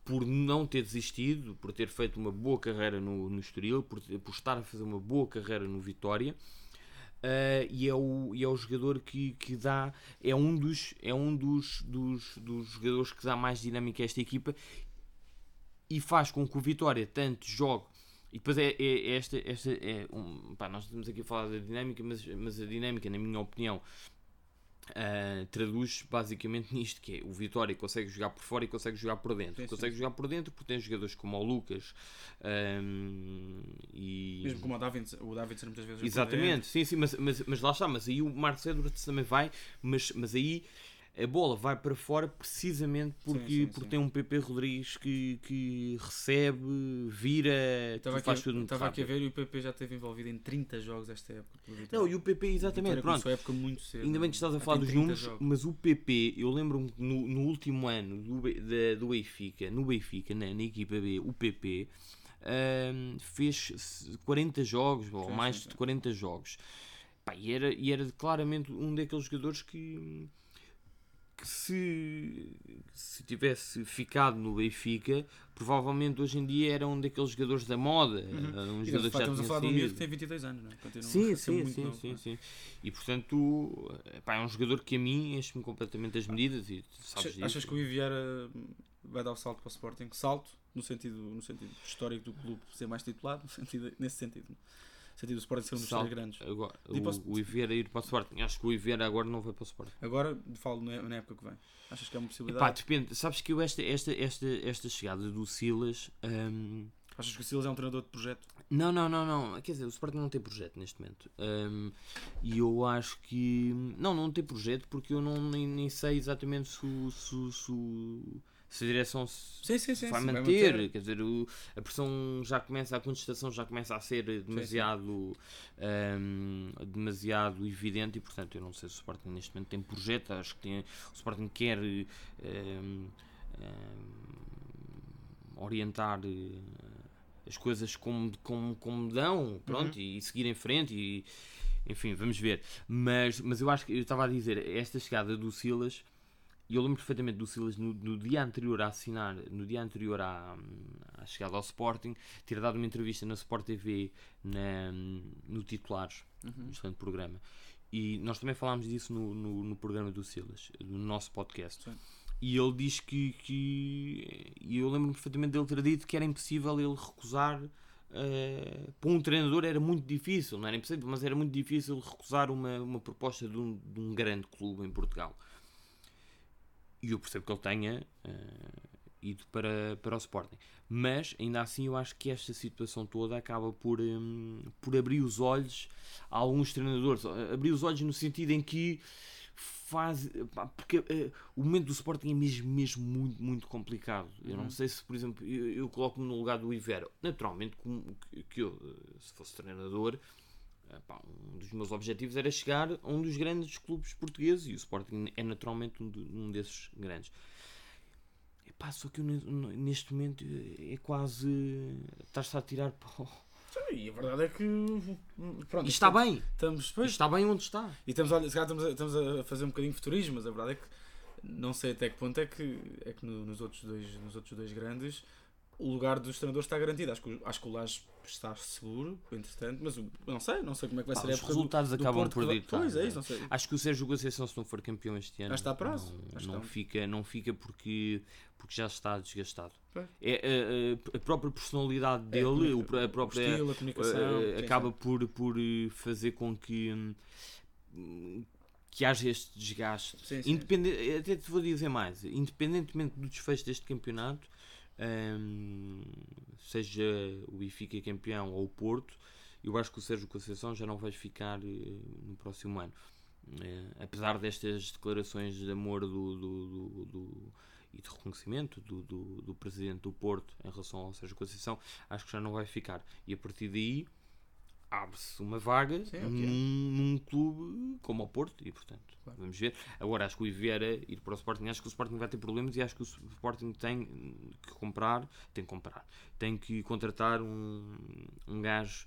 A: por não ter desistido, por ter feito uma boa carreira no, no Estoril, por, por estar a fazer uma boa carreira no Vitória. Ah, e, é o, e é o jogador que, que dá é um dos é um dos, dos, dos jogadores que dá mais dinâmica a esta equipa e faz com que o Vitória tanto jogue e depois é, é- é esta, esta é um, pá, nós estamos aqui a falar da dinâmica mas, mas a dinâmica na minha opinião ah, traduz basicamente nisto que é o Vitória consegue jogar por fora e consegue jogar por dentro
B: Sim, sim.
A: consegue jogar por dentro porque tem jogadores como o Lucas ahm, e
B: Mesmo como o Davidson, o Davidson muitas vezes. por
A: Exatamente, sim, sim, mas, mas, mas lá está, mas aí o Edwards também vai, mas, mas aí a bola vai para fora precisamente porque,
B: Sim, sim,
A: porque
B: sim.
A: tem um PP Rodrigues que, que recebe, vira,
B: Estava
A: tudo faz
B: aqui,
A: tudo muito
B: estava aqui a ver e o PP já esteve envolvido em 30 jogos esta época.
A: Não, e o PP, exatamente, pronto.
B: época muito cedo.
A: Ainda bem que estás a falar dos
B: 30
A: números,
B: jogos.
A: mas o PP, eu lembro-me que no, no último ano do, da- do Benfica, no Benfica, na, na equipa B, o PP ahm, fez 40 jogos, ou mais de 40 jogos. Pá, e, era, e era claramente um daqueles jogadores que, que se, se tivesse ficado no Benfica, provavelmente hoje em dia era um daqueles jogadores da moda.
B: Uhum.
A: Um jogador
B: estamos
A: que já
B: a
A: tinha
B: falar de um miúdo
A: sido.
B: que tem 22 anos, não é? Continua
A: Sim,
B: a
A: sim, sim,
B: novo,
A: sim,
B: não é?
A: sim. E portanto, pá, é um jogador que a mim enche-me completamente as medidas e sabes
B: Achas,
A: disso.
B: achas que o Iviera hum, vai dar o salto para o Sporting? Salto no sentido, no sentido histórico do clube ser mais titulado, no sentido, nesse sentido. Sentido do Sporting ser um dos três grandes.
A: Agora, o, o Iviera ir para o Sporting. Acho que o Iviera agora não vai para o Sporting.
B: Agora, falo na época que vem. Achas que é uma
A: Epá,
B: possibilidade?
A: depende. Sabes que eu esta, esta, esta, esta chegada do Silas. hum,
B: Achas que o Silas é um treinador de projeto?
A: Não, não, não, não. Quer dizer, o Sporting não tem projeto neste momento. Hum, e eu acho que. Não, não tem projeto porque eu não, nem, nem sei exatamente se, o- se, o- se, o- se a direção se
B: Sim, sim, sim.
A: vai
B: sim,
A: manter. Quer dizer, o- a pressão já começa, a contestação já começa a ser demasiado, hum, demasiado evidente e, portanto, eu não sei se o Sporting neste momento tem projeto. Acho que tem, o Sporting quer. hum, hum, orientar eh, as coisas como, como, como dão, pronto, e, seguir em frente e enfim, vamos ver. Mas, mas eu acho que eu estava a dizer, esta chegada do Silas, e eu lembro perfeitamente do Silas no, no dia anterior a assinar, no dia anterior à, à chegada ao Sporting, ter dado uma entrevista na Sport TV na, no Titulares,
B: Uhum.
A: um excelente programa. E nós também falámos disso no, no, no programa do Silas, no nosso podcast.
B: Sim.
A: E ele diz que, que. E eu lembro-me perfeitamente dele ter dito que era impossível ele recusar. eh, para um treinador era muito difícil, não era impossível, mas era muito difícil recusar uma, uma proposta de um, de um grande clube em Portugal. E eu percebo que ele tenha eh, ido para, para o Sporting. Mas, ainda assim, eu acho que esta situação toda acaba por, hum, por abrir os olhos a alguns treinadores. Abrir os olhos no sentido em que faz. pá, Porque eh, o momento do Sporting é mesmo, mesmo muito, muito complicado. Eu não
B: Uhum.
A: sei se, por exemplo, eu, eu coloco-me no lugar do Ivera. Naturalmente, como, que- que eu, eh, se fosse treinador, epá, um dos meus objetivos era chegar a um dos grandes clubes portugueses e o Sporting é naturalmente um, de- um desses grandes. Epá, só que eu ne- neste momento é quase. Estás-te a tirar para o.
B: E a verdade é que. Pronto,
A: E está bem,
B: Estamos, pois,
A: está bem onde está.
B: E estamos, olha, estamos, a, estamos a fazer um bocadinho de futurismo, mas a verdade é que não sei até que ponto é que, é que no- nos, outros dois, nos outros dois grandes o lugar dos treinadores está garantido. Acho que, o- acho que o Laje está seguro, entretanto, mas o- não sei, não sei como é que vai
A: Pá,
B: ser a
A: os
B: época do-
A: resultados
B: do
A: acabam
B: Porto
A: por ditar,
B: Pois é,
A: é?
B: isso, não sei.
A: Acho que o Sérgio Conceição, se não for campeão este ano,
B: está a prazo.
A: não, não fica, não fica porque, porque já está desgastado. É, a, a- a própria personalidade
B: É,
A: dele, o, a própria.
B: estilo, a comunicação,
A: eh,
B: sim,
A: acaba por, por eh, fazer com que, hum, que haja este desgaste.
B: Sim, sim.
A: Independe- até te vou dizer mais, independentemente do desfecho deste campeonato, hum, seja o Benfica campeão ou o Porto, eu acho que o Sérgio Conceição já não vai ficar eh, no próximo ano. Eh, apesar destas declarações de amor do, do- do- do- e de reconhecimento do presidente do Porto em relação ao Sérgio Conceição, acho que já não vai ficar. E a partir daí abre-se uma vaga
B: Sim, ok.
A: num, num clube como o Porto e portanto
B: Claro.
A: vamos ver. Agora acho que o Iviera ir para o Sporting, acho que o Sporting vai ter problemas e acho que o Sporting tem que comprar, tem que comprar, tem que contratar um, um gajo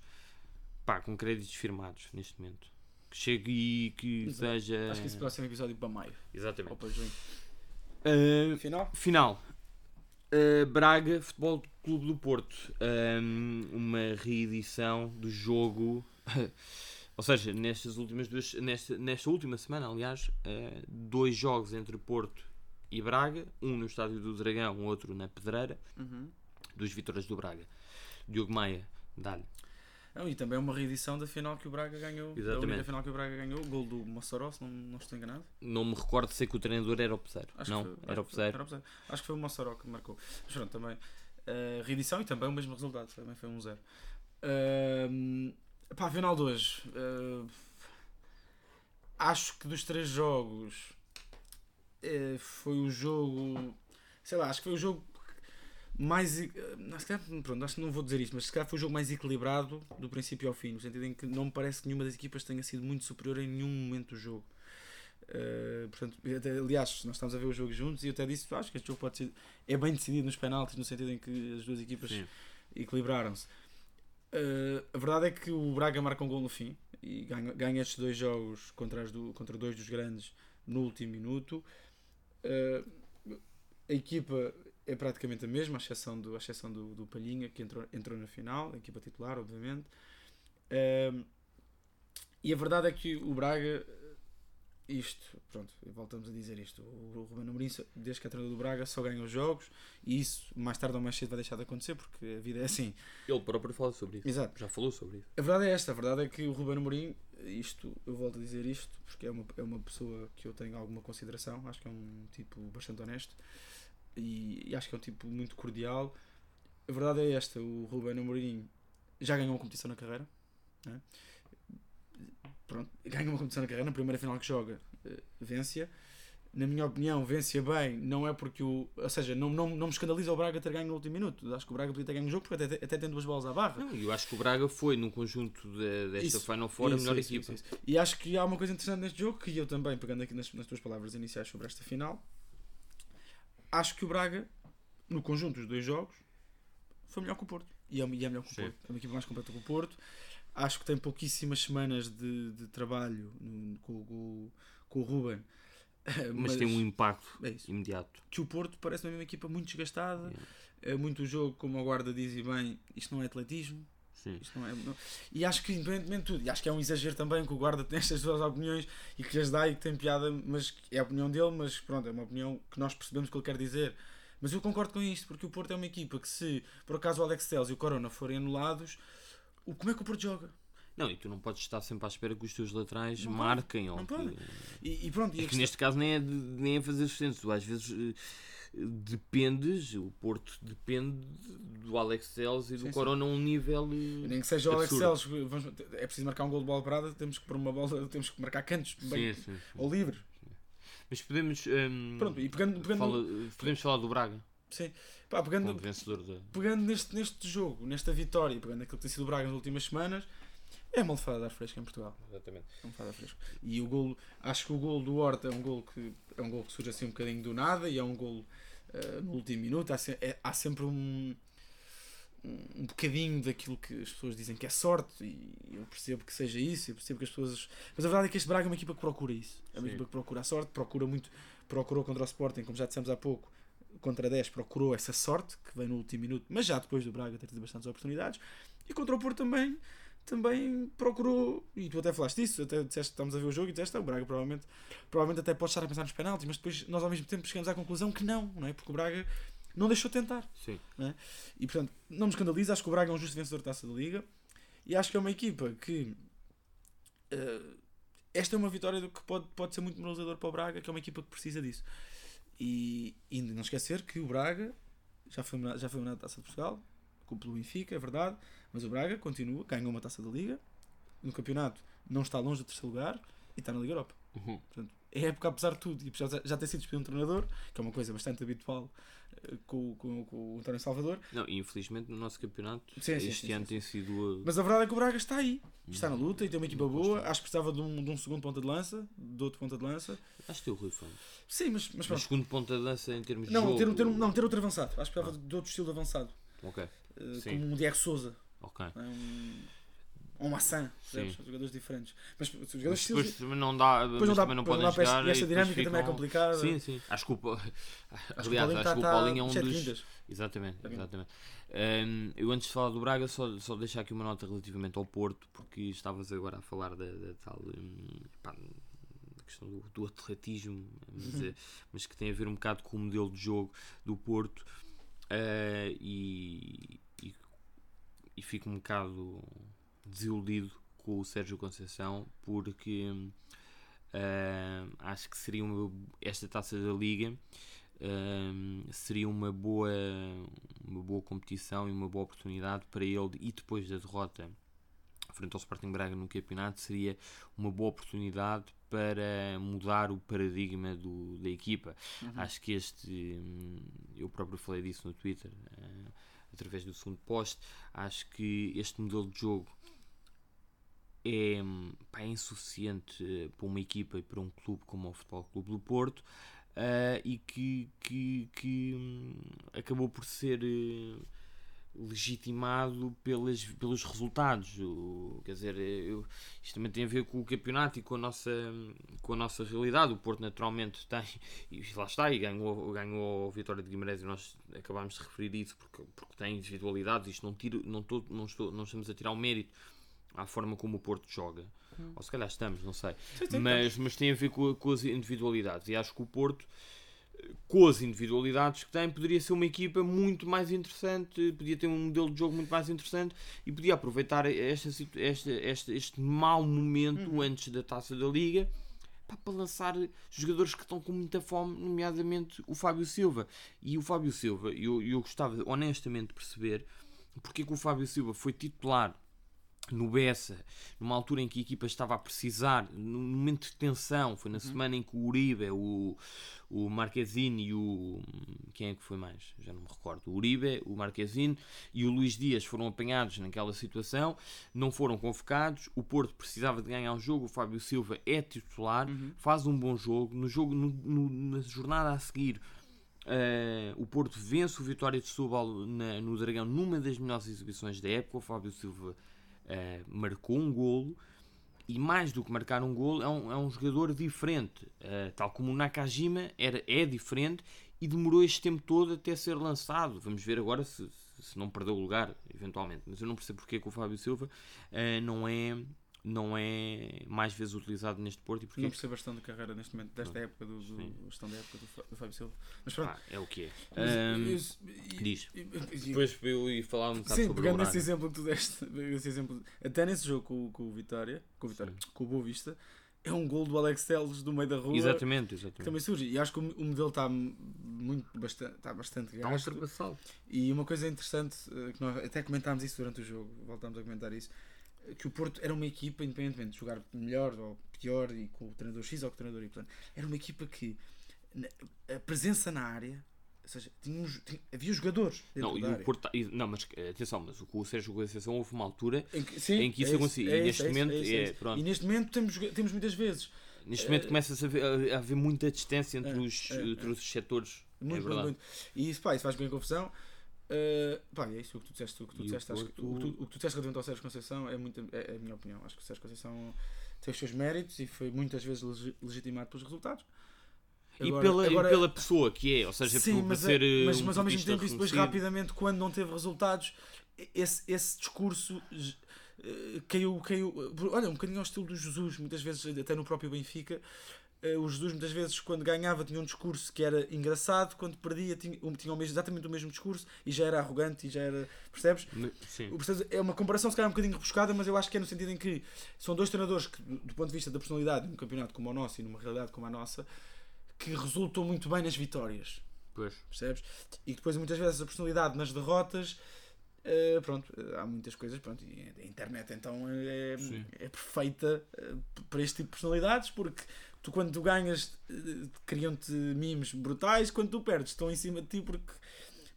A: pá, com créditos firmados neste momento. Que chegue e que
B: Exato.
A: seja.
B: Acho que esse próximo episódio para maio
A: Exatamente.
B: ou para junho.
A: Uh,
B: Final?
A: Final. Uh, Braga Futebol Clube do Porto. Um, uma reedição do jogo. Ou seja, nestas últimas duas, nesta, nesta última semana, aliás, uh, dois jogos entre Porto e Braga, um no Estádio do Dragão, outro na Pedreira,
B: Uhum.
A: dos vitórias do Braga. Diogo Maia, dá-lhe.
B: Não, e também uma reedição da final que o Braga ganhou. Da
A: Exatamente.
B: única final que o Braga ganhou, gol do Mossoró, se não, não estou enganado.
A: Não me recordo de ser que o treinador era o Peseiro.
B: Acho
A: Não,
B: foi,
A: era o Peseiro.
B: era o Peseiro. Acho que foi o Mossoró que marcou. Mas pronto, também. eh, reedição e também o mesmo resultado. Também foi um zero. Uh, pá, final de hoje. eh, acho que dos três jogos eh, foi o jogo. Sei lá, acho que foi o jogo mais. eh, calhar, pronto, acho que não vou dizer isto, mas se calhar foi o jogo mais equilibrado do princípio ao fim, no sentido em que não me parece que nenhuma das equipas tenha sido muito superior em nenhum momento do jogo. Uh, portanto, até, aliás, nós estamos a ver o jogo juntos e eu até disse, acho que este jogo pode ser, é bem decidido nos penaltis, no sentido em que as duas equipas equilibraram-se. Uh, a verdade é que o Braga marca um gol no fim e ganha, ganha estes dois jogos contra, as do, contra dois dos grandes no último minuto. Uh, a equipa é praticamente a mesma, à exceção do, à exceção do, do Palhinha, que entrou, entrou na final, a equipa titular, obviamente. Um, e a verdade é que o Braga, isto, pronto, voltamos a dizer isto, o Ruben Amorim, desde que é treinador do Braga, só ganha os jogos e isso mais tarde ou mais cedo vai deixar de acontecer porque a vida é assim.
A: Ele próprio fala sobre isso.
B: Exato.
A: Já falou sobre isso.
B: A verdade é esta, a verdade é que o Ruben Amorim, isto, eu volto a dizer isto, porque é uma, é uma pessoa que eu tenho alguma consideração, acho que é um tipo bastante honesto e, e acho que é um tipo muito cordial. A verdade é esta, o Ruben Amorim já ganhou uma competição na carreira, né? pronto, ganha uma competição na carreira, na primeira final que joga, eh, vence-a. Na minha opinião, vence bem, não é porque o. Ou seja, não, não, não me escandaliza o Braga ter ganho no último minuto. Acho que o Braga podia ter ganho o jogo porque até, até tem duas bolas à barra.
A: Não, eu acho que o Braga foi, no conjunto de- desta
B: Isso,
A: Final Four, a melhor
B: isso,
A: equipa.
B: isso. E acho que há uma coisa interessante neste jogo que eu também, pegando aqui nas, nas tuas palavras iniciais sobre esta final, acho que o Braga, no conjunto dos dois jogos, foi melhor que o Porto. E é, e é melhor que o
A: Sim.
B: Porto. É uma equipa mais completa que o Porto. Acho que tem pouquíssimas semanas de, de trabalho no- com, com, com o Ruben.
A: Mas, tem um impacto
B: é
A: imediato.
B: Que o Porto parece uma mesma equipa muito desgastada.
A: Yeah.
B: É muito jogo, como a guarda diz e bem, isto não é atletismo.
A: Sim.
B: Isto não é, não- E acho que, independentemente de tudo, e acho que é um exagero também que o guarda tem estas duas opiniões e que lhes dá e que tem piada, mas é a opinião dele, mas pronto, é uma opinião que nós percebemos o que ele quer dizer. Mas eu concordo com isto, porque o Porto é uma equipa que, se por acaso o Alex Telles e o Corona forem anulados, o, como é que o Porto joga?
A: Não, e tu não podes estar sempre à espera que os teus laterais
B: Não
A: marquem. ou
B: não
A: que-.
B: E, e pronto, e
A: É que neste caso nem é, de- nem é fazer sustentos. Tu às vezes eh, dependes, o Porto depende do Alex Telles e do
B: Sim.
A: Corona a um nível. eh,
B: nem que seja o Alex
A: absurdo.
B: Vamos- é preciso marcar um gol de bola parada, temos que pôr uma bola, temos que marcar cantos bem,
A: Sim, sim,
B: ou livres.
A: Mas podemos. ehm,
B: Pronto, e pegando, pegando,
A: fala- podemos falar do Braga,
B: sim, pá, pegando,
A: da.
B: pegando neste, neste jogo, nesta vitória, pegando aquilo que tem sido o Braga nas últimas semanas, É uma lefada de ar fresco em Portugal.
A: Exatamente.
B: É uma lefada de ar fresco. E o golo, acho que o golo do Horta é um golo que, é um golo que surge assim um bocadinho do nada e é um golo uh, no último minuto. Há, se, é, há sempre um, um bocadinho daquilo que as pessoas dizem que é sorte e eu percebo que seja isso, eu percebo que as pessoas. Mas a verdade é que este Braga é uma equipa que procura isso. É uma
A: Sim.
B: equipa que procura a sorte, procura muito, procurou contra o Sporting, como já dissemos há pouco, contra 10, procurou essa sorte que vem no último minuto, mas já depois do Braga ter tido bastantes oportunidades. E contra o Porto também, também procurou, e tu até falaste disso, até disseste estamos a ver o jogo e disseste, "Ah, o Braga provavelmente, provavelmente até pode estar a pensar nos penaltis, mas depois nós ao mesmo tempo chegamos à conclusão que não, não é? Porque o Braga não deixou tentar.
A: Sim.
B: E portanto, não me escandaliza, acho que o Braga é um justo vencedor da taça da Liga e acho que é uma equipa que eh, esta é uma vitória do que pode, pode ser muito moralizador para o Braga, que é uma equipa que precisa disso. E, e não esquecer que o Braga já foi, já foi da taça de Portugal, com pelo Benfica, é verdade, mas o Braga continua, ganhou uma taça da Liga, no campeonato não está longe do terceiro lugar e está na Liga Europa.
A: Uhum.
B: Portanto, é época apesar de tudo, e de já ter sido despedido um treinador, que é uma coisa bastante habitual eh, com, com, com o António Salvador,
A: Não, e infelizmente no nosso campeonato
B: Sim,
A: este
B: sim,
A: ano
B: sim,
A: tem sido. uh,
B: Mas a verdade é que o Braga está aí. Está na luta e tem uma equipa
A: Não
B: boa. Acho que precisava de um, de um segundo ponta de lança, de outro ponta de lança.
A: Acho que tem o Rui Fão.
B: Sim, mas, mas
A: Mas segundo ponta de dança em termos de
B: Não,
A: jogo.
B: ter, ter, um- não, ter outro avançado. Acho que precisava de outro estilo de avançado.
A: Ok, Sim.
B: como um Diego Souza.
A: Ok.
B: é? Um, um Massan. percebes?
A: Sim.
B: Jogadores diferentes. Mas os
A: Mas
B: jogadores
A: depois
B: estilos-
A: não dá,
B: depois
A: mas
B: não dá,
A: também não podem
B: não dá para
A: jogar.
B: esta- e dinâmica também é complicada.
A: Sim, sim. Acho que o, aliás,
B: Paulinho
A: acho que o
B: está
A: Paulinho é um dos.
B: quintas.
A: Exatamente,
B: bem.
A: exatamente. Hum, eu antes de falar do Braga, só, só deixar aqui uma nota relativamente ao Porto, porque estavas agora a falar da, da tal hum, pá, da questão do, do atletismo, mas,
B: Uhum.
A: eh, mas que tem a ver um bocado com o modelo de jogo do Porto eh, e, e, fico um bocado desiludido com o Sérgio Conceição porque eh, acho que seria uma, esta taça da Liga hum, seria uma boa, uma boa competição e uma boa oportunidade para ele e depois da derrota frente ao Sporting Braga no campeonato seria uma boa oportunidade para mudar o paradigma do, da equipa.
B: Uhum.
A: Acho que este, eu próprio falei disso no Twitter, eh, através do segundo post, acho que este modelo de jogo é, pá, é insuficiente eh, para uma equipa e para um clube como o Futebol Clube do Porto eh, e que, que, que, hum, acabou por ser eh, legitimado pelas, pelos resultados. O- quer dizer, eu, isto também tem a ver com o campeonato e com a nossa, com a nossa realidade. O Porto naturalmente tem, e lá está, e ganhou, ganhou a vitória de Guimarães e nós acabámos de referir isso porque, porque tem individualidades. Isto não, tiro, não, tô, não, estou, não estamos a tirar o mérito à forma como o Porto joga. Ou se calhar estamos, não sei.
B: Sim, sim,
A: Mas, mas tem a ver com, com as individualidades. E acho que o Porto, com as individualidades que tem, poderia ser uma equipa muito mais interessante, podia ter um modelo de jogo muito mais interessante e podia aproveitar esta, situ- esta, este, mau momento antes da taça da Liga para lançar jogadores que estão com muita fome, nomeadamente o Fábio Silva. E o Fábio Silva, eu, eu gostava honestamente de perceber porque é que o Fábio Silva foi titular no Bessa, numa altura em que a equipa estava a precisar, num momento de tensão, foi na semana em que o Uribe, o, o Marquezine e o. Quem é que foi mais? Já não me recordo. O Uribe, o Marquezine e o Luís Dias foram apanhados naquela situação, não foram convocados. O Porto precisava de ganhar um jogo. O Fábio Silva é titular, faz um bom jogo. No jogo, no- no- na jornada a seguir, Uh, o Porto vence o Vitória de Setúbal na- no Dragão numa das melhores exibições da época. O Fábio Silva uh, marcou um golo e mais do que marcar um golo é um, é um jogador diferente. Uh, tal como o Nakajima era, é diferente e demorou este tempo todo até ser lançado. Vamos ver agora se, se não perdeu o lugar, eventualmente. Mas eu não percebo porque é que o Fábio Silva uh, não é não é mais vezes utilizado neste Porto e porque
B: Não percebo a gestão carreira neste momento, desta época, do, do, gestão da época do, do Fábio Silva. Mas pronto.
A: Ah, é o que é.
B: Mas,
A: Um, diz. Depois eu ir falar um bocado
B: Sim,
A: sobre o
B: pegando
A: Braga.
B: nesse exemplo que tu deste, esse exemplo, até nesse jogo com, com o Vitória, com o Vitória, com o Boa Vista, é um gol do Alex Teles do meio da rua
A: Exatamente,
B: que
A: exatamente.
B: também surge. E acho que o o modelo está muito bastante, está bastante
A: Está
B: gasto.
A: ultrapassado.
B: E uma coisa interessante, eh, que nós até comentámos isso durante o jogo, voltámos a comentar isso, que o Porto era uma equipa, independentemente de jogar melhor ou pior, e com o treinador X ou com o treinador Y, era uma equipa que a presença na área Ou seja, tinha, tinha, havia jogadores
A: não, e o Porto, e, não, mas atenção, mas o, o Sérgio Conceição houve uma altura em que, sim, em que isso é acontecia. É e neste é momento é, é,
B: E neste momento temos, temos muitas vezes.
A: Neste momento uh, começa-se a, haver, a haver muita distância entre, uh, os, entre os setores.
B: Muito,
A: é muito,
B: muito. E isso, pá, isso faz bem confusão. Uh, pá, é isso o que tu disseste, o que tu disseste, acho, Porto... o, que tu, o que tu disseste relativamente ao Sérgio Conceição é, muito, é, é, a minha opinião. Acho que o Sérgio Conceição tem os seus méritos e foi muitas vezes legitimado pelos resultados.
A: Agora, e, pela, agora, e pela pessoa que é, ou seja,
B: sim, por, mas, ser. Mas, mas ao mesmo tempo, isso depois rapidamente, quando não teve resultados, esse, esse discurso caiu, caiu. Olha, um bocadinho ao estilo do Jesus, muitas vezes, até no próprio Benfica. Uh, o Jesus, muitas vezes, quando ganhava, tinha um discurso que era engraçado, quando perdia, tinha, tinha o mesmo, exatamente o mesmo discurso e já era arrogante e já era. Percebes?
A: Sim.
B: É uma comparação, se calhar, um bocadinho rebuscada, mas eu acho que é no sentido em que são dois treinadores que, do ponto de vista da personalidade, num campeonato como o nosso e numa realidade como a nossa, que resultou muito bem nas vitórias.
A: Pois.
B: Percebes? E depois muitas vezes a personalidade nas derrotas. Uh, pronto, há muitas coisas. Pronto, e a internet então é, é perfeita uh, para este tipo de personalidades porque tu quando tu ganhas uh, criam-te memes brutais, quando tu perdes estão em cima de ti porque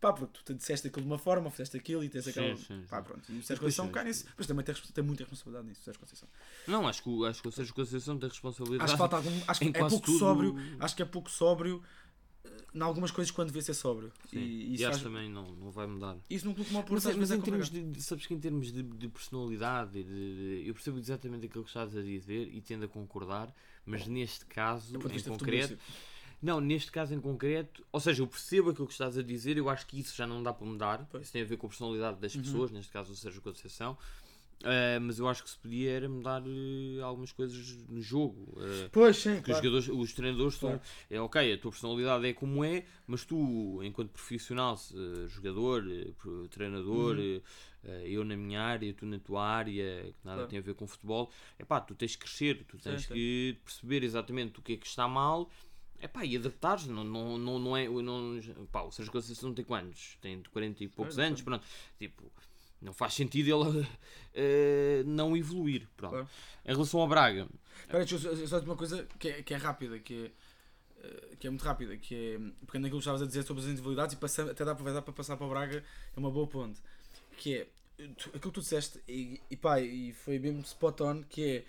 B: pá, porque tu te disseste aquilo de uma forma, fizeste aquilo e tens aquela. Sim, sim, pá, pronto. E o Sérgio Conceição cai nisso, mas também tem, tem muita responsabilidade nisso, o Sérgio Conceição.
A: Não, acho que, acho que o Sérgio Conceição tem responsabilidade.
B: Acho que falta algum. Acho que é pouco tudo... sóbrio. Acho que é pouco sóbrio eh, em algumas coisas quando devia ser sóbrio.
A: Sim. E, e acho faz... também não, não vai mudar.
B: Isso não como uma
A: Mas, mas, mas é em termos de, de, sabes que em termos de, de personalidade, de, de, eu percebo exatamente aquilo que estás a dizer e tendo a concordar, mas neste caso, em concreto. Não, neste caso em concreto, ou seja, eu percebo aquilo que estás a dizer, eu acho que isso já não dá para mudar, pois. isso tem a ver com a personalidade das uhum. pessoas, neste caso o Sérgio Conceição. Uh, mas eu acho que se podia era mudar uh, algumas coisas no jogo. Uh,
B: pois, sim.
A: Porque claro. os, jogadores, os treinadores claro. são. É ok, a tua personalidade é como é, mas tu, enquanto profissional, jogador, treinador, uhum. eu na minha área, tu na tua área, que nada claro. tem a ver com futebol, é pá, tu tens que crescer, tu tens sim, que sim. perceber exatamente o que é que está mal é pá, e adaptares, não, não, não, não é. Não, pá, o Sérgio Conceição não tem quantos? Tem 40 e poucos é, anos, pronto. Tipo, não faz sentido ele uh, não evoluir. Pronto. Claro. Em relação ao Braga.
B: Espera, deixa eu só dizer uma coisa que é, que é rápida, que é. Uh, que é muito rápida, que é. Porque naquilo que estavas a dizer sobre as individualidades, e passa, até dá para, para passar para o Braga, é uma boa ponte. Que é. Tu, aquilo que tu disseste, e, e pá, e foi mesmo spot on, que é.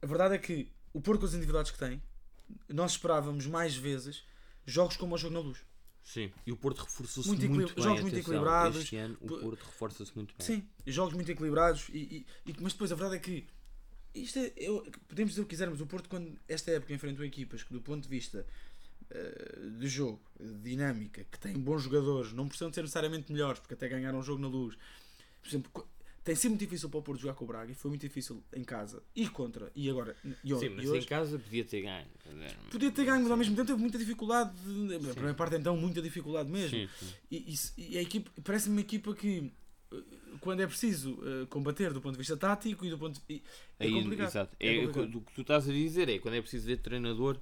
B: A verdade é que o Porto com as individualidades que tem, nós esperávamos mais vezes jogos como o jogo na luz.
A: Sim, e o Porto reforçou-se muito, muito bem.
B: Jogos muito equilibrados.
A: Este ano o Porto reforça-se muito bem.
B: Sim, jogos muito equilibrados. E, e, mas depois a verdade é que isto é, eu, podemos dizer o que quisermos. O Porto, quando esta época enfrentou equipas que, do ponto de vista uh, de jogo, de dinâmica, que têm bons jogadores, não precisam de ser necessariamente melhores, porque até ganharam um jogo na luz. Por exemplo, tem sido muito difícil para o Porto jogar com o Braga e foi muito difícil em casa e contra. E agora. E,
A: Sim, mas
B: e
A: hoje, em casa podia ter ganho.
B: Podia ter ganho, mas ao mesmo tempo teve muita dificuldade. De, a primeira parte então, muita dificuldade mesmo. Sim, sim. E, e, e, a equipa parece-me uma equipa que eh, quando é preciso uh, combater do ponto de vista tático e do ponto de, é
A: Aí,
B: complicado.
A: Exato. É, é complicado. O que tu estás a dizer é quando é preciso de treinador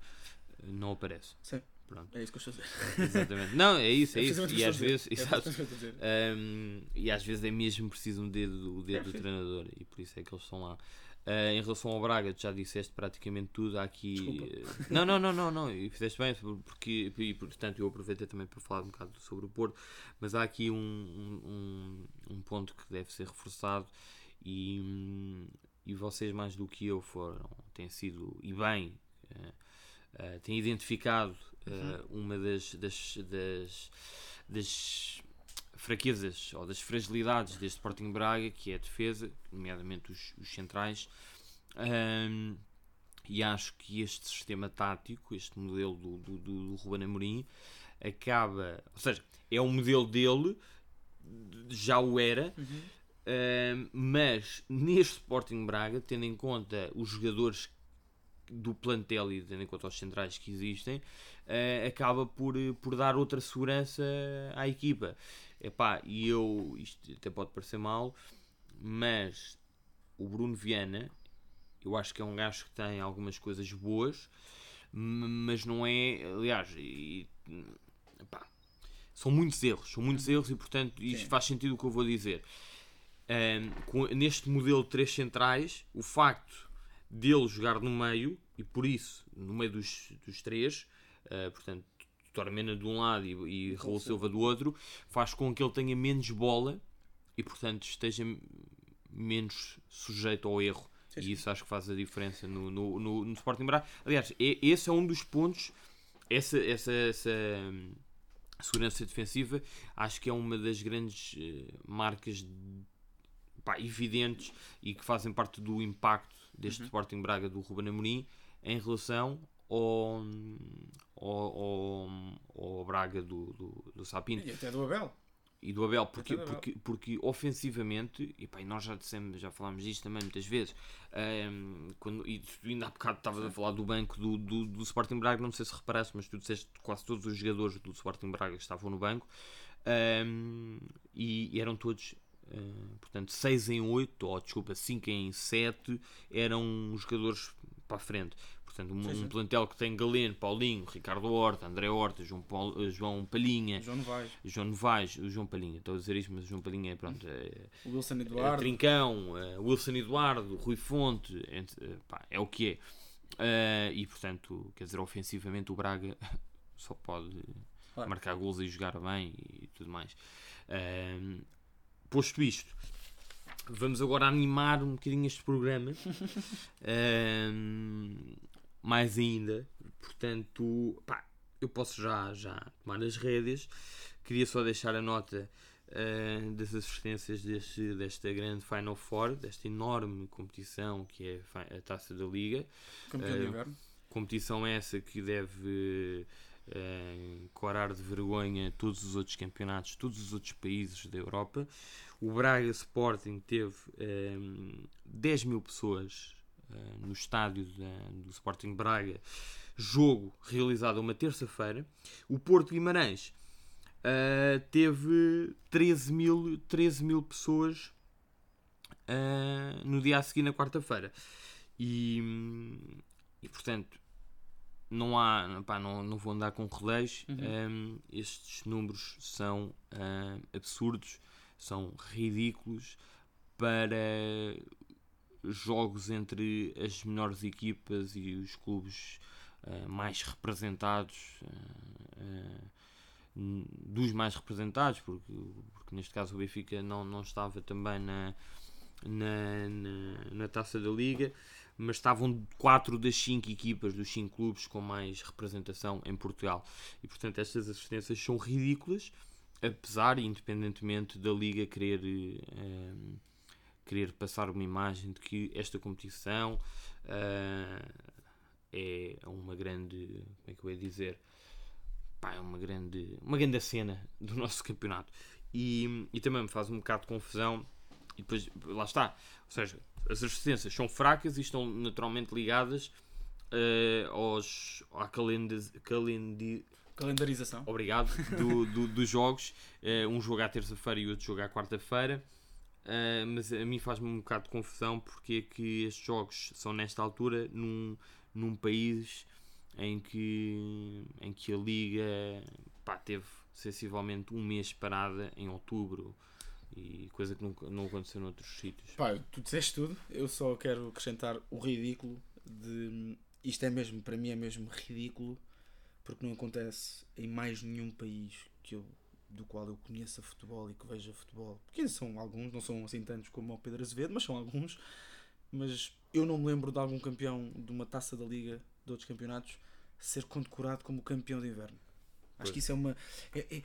A: não aparece.
B: Sim. Pronto. É isso que eu estou a
A: dizer. Exatamente. Não, é isso, é, é isso. E às vezes, é exato. Um, e às vezes é mesmo preciso um dedo, o dedo é, do treinador e por isso é que eles estão lá. Uh, em relação ao Braga, tu já disseste praticamente tudo. Há aqui. Desculpa. Não, não, não, não, não. E fizeste bem, porque, e portanto eu aproveitei também para falar um bocado sobre o Porto. Mas há aqui um, um, um ponto que deve ser reforçado e, e vocês, mais do que eu, foram, têm sido, e bem, uh, uh, têm identificado uhum. uma das, das, das, das, fraquezas ou das fragilidades deste Sporting Braga, que é a defesa, nomeadamente os, os centrais. Um, e acho que este sistema tático, este modelo do, do, do, do Ruben Amorim, acaba, ou seja, é um modelo dele, já o era, uhum. mas neste Sporting Braga, tendo em conta os jogadores do plantel e tendo em conta os centrais que existem, uh, acaba por, por dar outra segurança à equipa. Epá, e eu, isto até pode parecer mal, mas o Bruno Viana, eu acho que é um gajo que tem algumas coisas boas, mas não é, aliás, e, epá, são muitos erros, são muitos erros e portanto isto Sim. faz sentido o que eu vou dizer. Um, com, neste modelo de três centrais, o facto dele jogar no meio, e por isso, no meio dos, dos três, uh, portanto, Tormena de um lado e, e Raul Silva do outro, faz com que ele tenha menos bola e, portanto, esteja menos sujeito ao erro.
B: Sim,
A: E isso acho que faz a diferença no, no, no, no Sporting Braga. Aliás, é- esse é um dos pontos, essa, essa, essa hum, segurança defensiva, acho que é uma das grandes eh, marcas pá, evidentes e que fazem parte do impacto deste Sporting Braga do Ruben Amorim em relação ao, ao, ao, ao Braga do, do, do Sapinto
B: E até do Abel.
A: e do Abel, porque,
B: Até do Abel.
A: porque, porque ofensivamente, e, pá, nós já dissemos, já falámos disto também muitas vezes, ehm, quando, e tu ainda há bocado estavas a falar do banco do, do, do Sporting Braga, não sei se reparaste, mas tu disseste que quase todos os jogadores do Sporting Braga estavam no banco ehm, e, e eram todos. eh, portanto, 6 em 8, ou desculpa, 5 em 7 eram jogadores para a frente. Portanto, um,
B: Sim, sim.
A: um plantel que tem Galeno, Paulinho, Ricardo Horta, André Horta, João, Paulo- eh, João Palhinha,
B: João Novaes.
A: João Novaes, João Palhinha, estou a dizer isto, mas o João Palhinha é pronto. É,
B: O Wilson
A: é
B: Eduardo.
A: Trincão, é, Wilson Eduardo, Rui Fonte, entre- é, pá, é o que é. Eh, e portanto, quer dizer, ofensivamente o Braga só pode
B: Claro.
A: marcar gols e jogar bem e tudo mais. Ehm, posto isto, vamos agora animar um bocadinho este programa. Ehm, mais ainda, portanto, pá, eu posso já, já tomar as rédeas. Queria só deixar a nota eh, das assistências deste, desta grande Final Four, desta enorme competição que é a Taça da Liga.
B: Campeão de
A: Eh,
B: inverno.
A: Competição essa que deve eh, corar de vergonha todos os outros campeonatos, todos os outros países da Europa. O Braga Sporting teve eh, 10 mil pessoas eh, no estádio da- do Sporting Braga. Jogo realizado uma terça-feira. O Porto Guimarães eh, teve 13 mil, 13 mil pessoas eh, no dia a seguir, na quarta-feira. E, e portanto, não há, pá, não, não vou andar com rodeios.
B: Uhum.
A: Um, estes números são um, absurdos, são ridículos para jogos entre as melhores equipas e os clubes uh, mais representados. uh, uh, dos mais representados, porque, porque neste caso o Benfica não, não estava também na, na, na, na taça da Liga, mas estavam quatro das cinco equipas dos cinco clubes com mais representação em Portugal. E portanto, estas assistências são ridículas, apesar e independentemente da Liga querer, eh, querer passar uma imagem de que esta competição eh, é uma grande. Como é que eu ia dizer? Pá, é uma grande, uma grande cena do nosso campeonato. E, e também me faz um bocado de confusão. E depois, lá está. Ou seja, as assistências são fracas e estão naturalmente ligadas eh, aos, à calendi,
B: Calendarização.
A: obrigado, do, do- dos jogos. Eh, um jogo à terça-feira e outro jogo à quarta-feira. Eh, mas a mim faz-me um bocado de confusão porque é que estes jogos são nesta altura num, num país em que, em que a Liga pá, teve sensivelmente um mês parada em outubro e coisa que nunca, não aconteceu noutros sítios.
B: Pá, tu disseste tudo, eu só quero acrescentar o ridículo de. Isto é mesmo, para mim é mesmo ridículo, porque não acontece em mais nenhum país que eu, do qual eu conheça futebol e que veja futebol. Porque são alguns, não são assim tantos como o Pedro Azevedo, mas são alguns. Mas eu não me lembro de algum campeão de uma taça da Liga, de outros campeonatos, ser condecorado como campeão de inverno. Acho
A: Pois.
B: que isso é uma. É, é,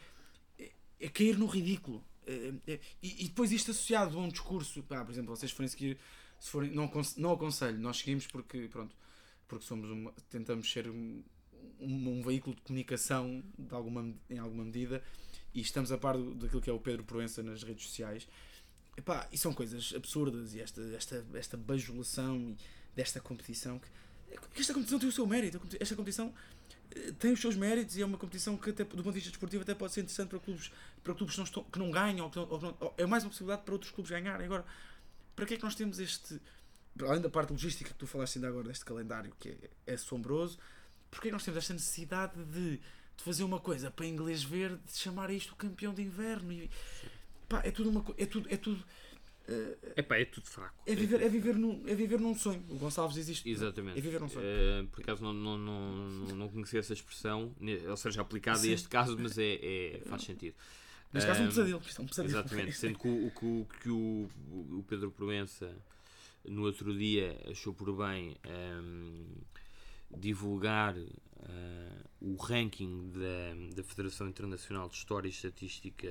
B: é- é cair no ridículo. É- é- e, e depois isto associado a um discurso, pá, por exemplo, vocês forem seguir, se forem, não, não aconselho, nós seguimos porque, pronto, porque somos uma, tentamos ser um, um, veículo de comunicação de alguma, em alguma medida e estamos a par do- daquilo que é o Pedro Proença nas redes sociais. Epá, e são coisas absurdas e esta, esta, esta bajulação desta competição que, esta competição tem o seu mérito. Esta competição eh, tem os seus méritos e é uma competição que, até, do ponto de vista desportivo, até pode ser interessante para clubes, para clubes que, não estão, que não ganham. Ou que não- ou é mais uma possibilidade para outros clubes ganharem. Agora, para que é que nós temos este. Além da parte logística que tu falaste ainda agora, deste calendário que é, é assombroso, porque é que nós temos esta necessidade de, de fazer uma coisa para inglês ver, de chamar isto o campeão de inverno? E, pá, é tudo uma é tudo, é tudo Uh,
A: Epá, é tudo fraco.
B: É viver, é, viver num, é viver num sonho. O Gonçalves existe.
A: Exatamente.
B: É viver num sonho.
A: Uh, por acaso não, não, não, não conhecia essa expressão, ou seja, aplicada a este caso, mas é, é faz sentido.
B: Neste caso, um pesadelo. Isto é um pesadelo.
A: Exatamente. Sendo que o, que, que o, o Pedro Proença no outro dia achou por bem um, divulgar uh, o ranking da, da Federação Internacional de História e Estatística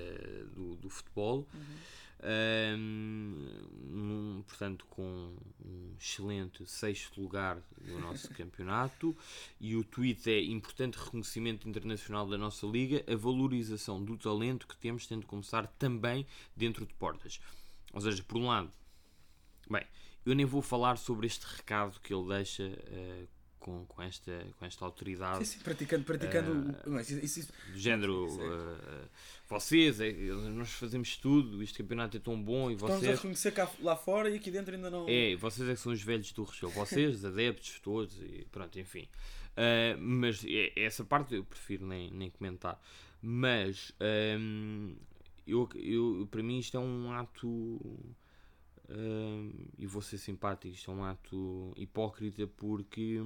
A: do, do Futebol. Uhum. Um, portanto, com um excelente sexto lugar no nosso campeonato, e o tweet é importante reconhecimento internacional da nossa liga, a valorização do talento que temos tem de começar também dentro de portas. Ou seja, por um lado, bem, eu nem vou falar sobre este recado que ele deixa uh, com, com, esta, com esta autoridade.
B: Sim, sim, praticando, praticando uh,
A: isso, isso, do género. Uh, vocês, é, nós fazemos tudo, este campeonato é tão bom e vocês.
B: Estamos a reconhecer cá, lá fora e aqui dentro ainda não.
A: É, vocês é que são os velhos do Restelo. Vocês, adeptos, todos, e pronto, enfim. Uh, mas é, essa parte eu prefiro nem, nem comentar. Mas um, eu, eu, para mim isto é um ato. Uh, e vou ser simpático, isto é um ato hipócrita porque,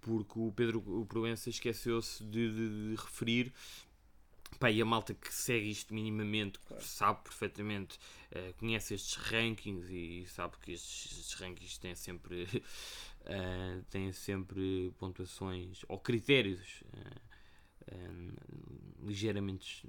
A: porque o Pedro o Proença esqueceu-se de, de, de, referir Pá, e a malta que segue isto minimamente claro. sabe perfeitamente, uh, conhece estes rankings e, e sabe que estes, estes, rankings têm sempre, uh, têm sempre pontuações ou critérios uh, ligeiramente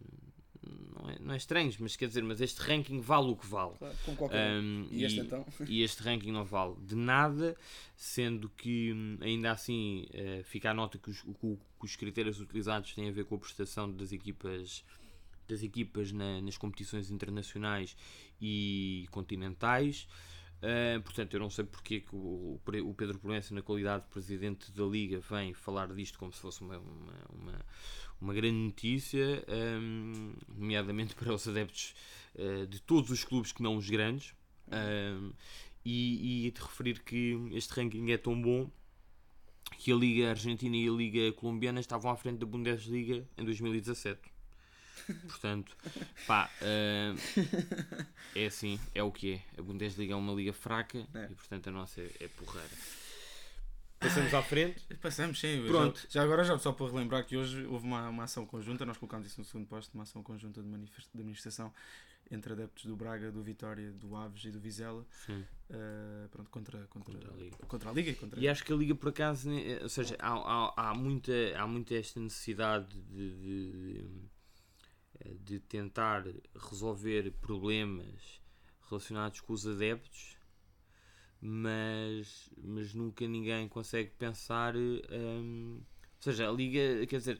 A: não é, não é estranhos, mas quer dizer, mas este ranking vale o que vale.
B: Claro, com qualquer um, e, este, então?
A: e este ranking não vale de nada, sendo que hum, ainda assim uh, fica a nota que os, que os critérios utilizados têm a ver com a prestação das equipas das equipas na, nas competições internacionais e continentais. Uh, portanto, eu não sei porque é que o, o Pedro Proença, na qualidade de presidente da Liga, vem falar disto como se fosse uma, uma, uma uma grande notícia, um, nomeadamente para os adeptos uh, de todos os clubes que não os grandes, um, e, e de referir que este ranking é tão bom que a Liga Argentina e a Liga Colombiana estavam à frente da Bundesliga em 2017. Portanto, pá, uh, é assim, é o que é. A Bundesliga é uma liga fraca é. e, portanto, a nossa é, é porreira. Passamos à frente.
B: Passamos, sim. Pronto. Já, já, agora, já só para relembrar que hoje houve uma, uma ação conjunta, nós colocámos isso no segundo posto, uma ação conjunta de, de manifestação entre adeptos do Braga, do Vitória, do Aves e do Vizela uh, pronto, contra, contra, contra, a Liga. Contra a Liga e, contra...
A: e acho que a Liga, por acaso, ou seja, há, há, há, muita, há muita esta necessidade de, de, de tentar resolver problemas relacionados com os adeptos mas, mas nunca ninguém consegue pensar. Hum, ou seja, a Liga, quer dizer,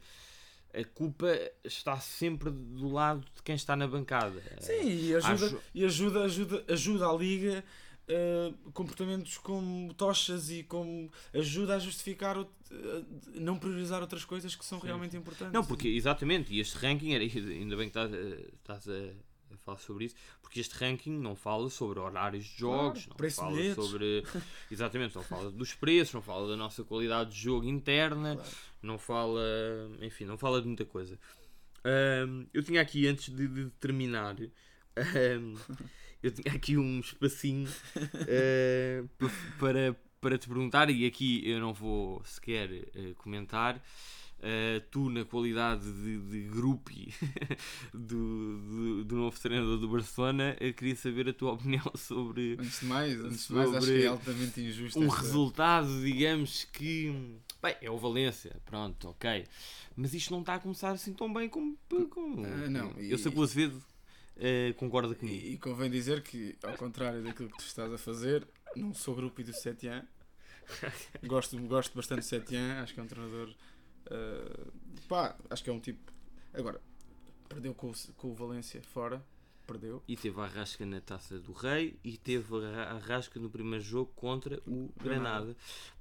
A: a culpa está sempre do lado de quem está na bancada.
B: Sim, e ajuda, Acho... e ajuda, ajuda, ajuda a Liga. Uh, comportamentos como tochas e como ajuda a justificar uh, não priorizar outras coisas que são Sim. realmente importantes.
A: Não, porque exatamente, e este ranking era, ainda bem que estás, estás a falar sobre isso, porque este ranking não fala sobre horários de jogos, claro, não fala bilhetes. sobre. Exatamente, não fala dos preços, não fala da nossa qualidade de jogo interna, claro. não fala. Enfim, não fala de muita coisa. Um, eu tinha aqui, antes de, de terminar, um, eu tinha aqui um espacinho uh, para, para te perguntar, e aqui eu não vou sequer uh, comentar. Uh, tu, na qualidade de, de groupie do, do, do, novo treinador do Barcelona, eu queria saber a tua opinião sobre.
B: Antes de mais, antes de mais acho que é altamente injusto.
A: Um esta... resultado, digamos que. Bem, é o Valência, pronto, ok. Mas isto não está a começar assim tão bem como. como...
B: Uh, não,
A: eu sei que o Azevedo uh, concorda comigo.
B: E, e, convém dizer que, ao contrário daquilo que tu estás a fazer, não sou groupie do Setien. gosto, gosto bastante do Setien, acho que é um treinador Uh, pá, acho que é um tipo. Agora, perdeu com o, com o Valência fora. Perdeu.
A: E teve a rasca na taça do Rei e teve a rasca no primeiro jogo contra o Granada.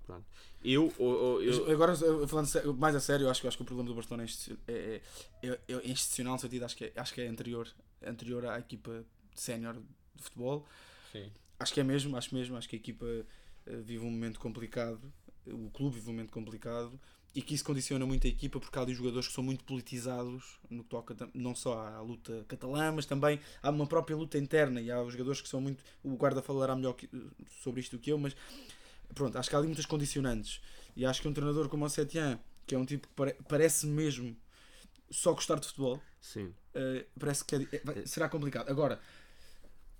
A: Pronto. Eu, eu, eu...
B: Agora, falando mais a sério, acho, acho que o problema do Barcelona é, é, é, é institucional, no sentido, acho que é, acho que é anterior, anterior à equipa sénior de futebol.
A: Sim.
B: Acho que é mesmo, acho mesmo, acho que a equipa uh, vive um momento complicado o clube vive um momento complicado e que isso condiciona muito a equipa porque há ali jogadores que são muito politizados no que toca não só à luta catalã, mas também há uma própria luta interna e há jogadores que são muito. O guarda falará melhor que- sobre isto do que eu, mas pronto, acho que há ali muitas condicionantes. E acho que um treinador como o Setien, que é um tipo que pare- parece mesmo só gostar de futebol,
A: Sim.
B: Uh, parece que é- é- será complicado. Agora,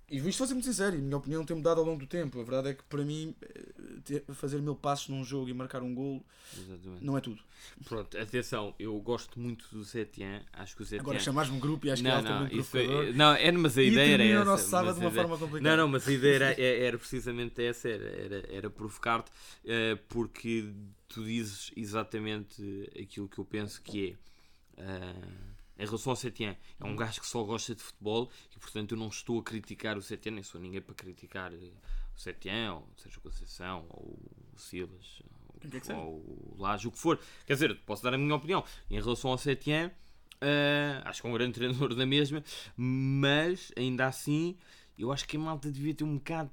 B: e isto vou ser muito sincero, e a minha opinião tem mudado ao longo do tempo. A verdade é que para mim, eh, ter- fazer mil passos num jogo e marcar um golo
A: Exatamente.
B: não é tudo.
A: Pronto, atenção, eu gosto muito do Setien, acho que o Setien...
B: Agora chamares-me grupo e acho que é
A: não, não,
B: altamente
A: isso
B: provocador.
A: é, não, é, mas a
B: e
A: ideia era essa.
B: o nosso sábado de uma
A: ideia-
B: forma complicada.
A: Não, não, mas a ideia era, é- era precisamente essa, era, era, era provocar-te, porque tu dizes exatamente aquilo que eu penso que é. Eh, em relação ao Setien, é um gajo que só gosta de futebol e portanto eu não estou a criticar o Setien, nem sou ninguém para criticar eh, o Setien, ou seja o Conceição, ou o Silas,
B: Quem quer que seja.
A: ou o Laje, o que for. Quer dizer, posso dar a minha opinião. Em relação ao Setien, eh, acho que é um grande treinador da mesma, mas ainda assim eu acho que a malta devia ter um bocado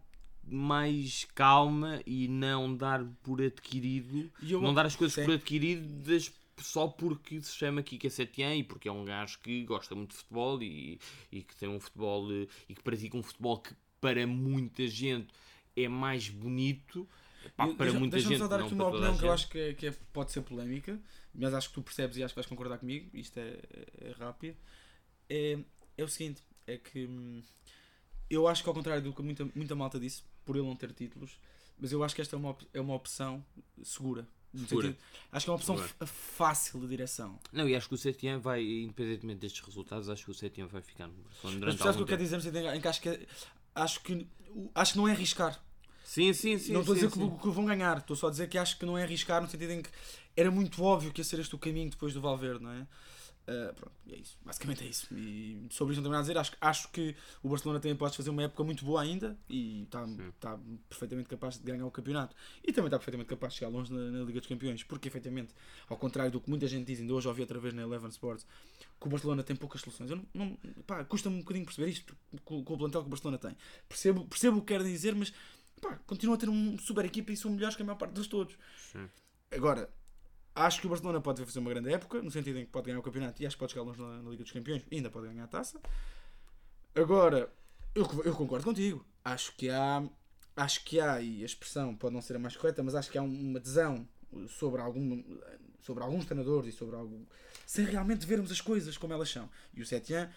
A: mais calma e não dar por adquirido, não dar as coisas por adquirido das- só porque se chama Kika Setien e porque é um gajo que gosta muito de futebol e, e que tem um futebol eh, e que pratica um futebol que para muita gente é mais bonito. Pá, para
B: deixa-
A: muita
B: Deixa-me
A: gente,
B: só dar
A: não
B: aqui
A: para
B: uma opinião que eu acho que, é- que é- pode ser polémica, mas acho que tu percebes e acho que vais concordar comigo. Isto é, é- é rápido. É, é o seguinte: é que hum, eu acho que, ao contrário do que muita, muita malta disse, por ele não ter títulos, mas eu acho que esta é uma, é uma opção segura. No
A: Segura.
B: sentido- acho que é uma opção fácil de direção.
A: Não, e acho que o Setien vai, independentemente destes resultados, acho que o Setien vai ficar no Barcelona
B: Mas
A: durante
B: percebes o que eu quero dizer em que acho que, acho que, acho que não é arriscar.
A: Sim, sim, sim.
B: não estou a dizer
A: sim.
B: que, que vão ganhar, estou só a dizer que acho que não é arriscar no sentido em que era muito óbvio que ia ser este o caminho depois do Valverde, não é? Ah, pronto, é isso. Basicamente é isso. E sobre isso não tenho nada a dizer. Acho, acho que o Barcelona tem pode fazer uma época muito boa ainda e está, está perfeitamente capaz de ganhar o campeonato. E também está perfeitamente capaz de chegar longe na, na Liga dos Campeões, porque efetivamente, ao contrário do que muita gente diz, ainda hoje ouvi outra vez na Eleven Sports, que o Barcelona tem poucas soluções. Eu não, não- custa-me um bocadinho perceber isto com, com o plantel que o Barcelona tem. Percebo, percebo o que quer dizer, mas pá, continua a ter um super equipa e são melhores que a maior parte dos todos.
A: Sim.
B: Agora, acho que o Barcelona pode fazer uma grande época, no sentido em que pode ganhar o campeonato e acho que pode chegar longe na, na Liga dos Campeões e ainda pode ganhar a taça. Agora, eu, eu concordo contigo. Acho que há, acho que há, e a expressão pode não ser a mais correta, mas acho que há uma adesão sobre, algum, sobre alguns treinadores e sobre algo. sem realmente vermos as coisas como elas são. E o Setien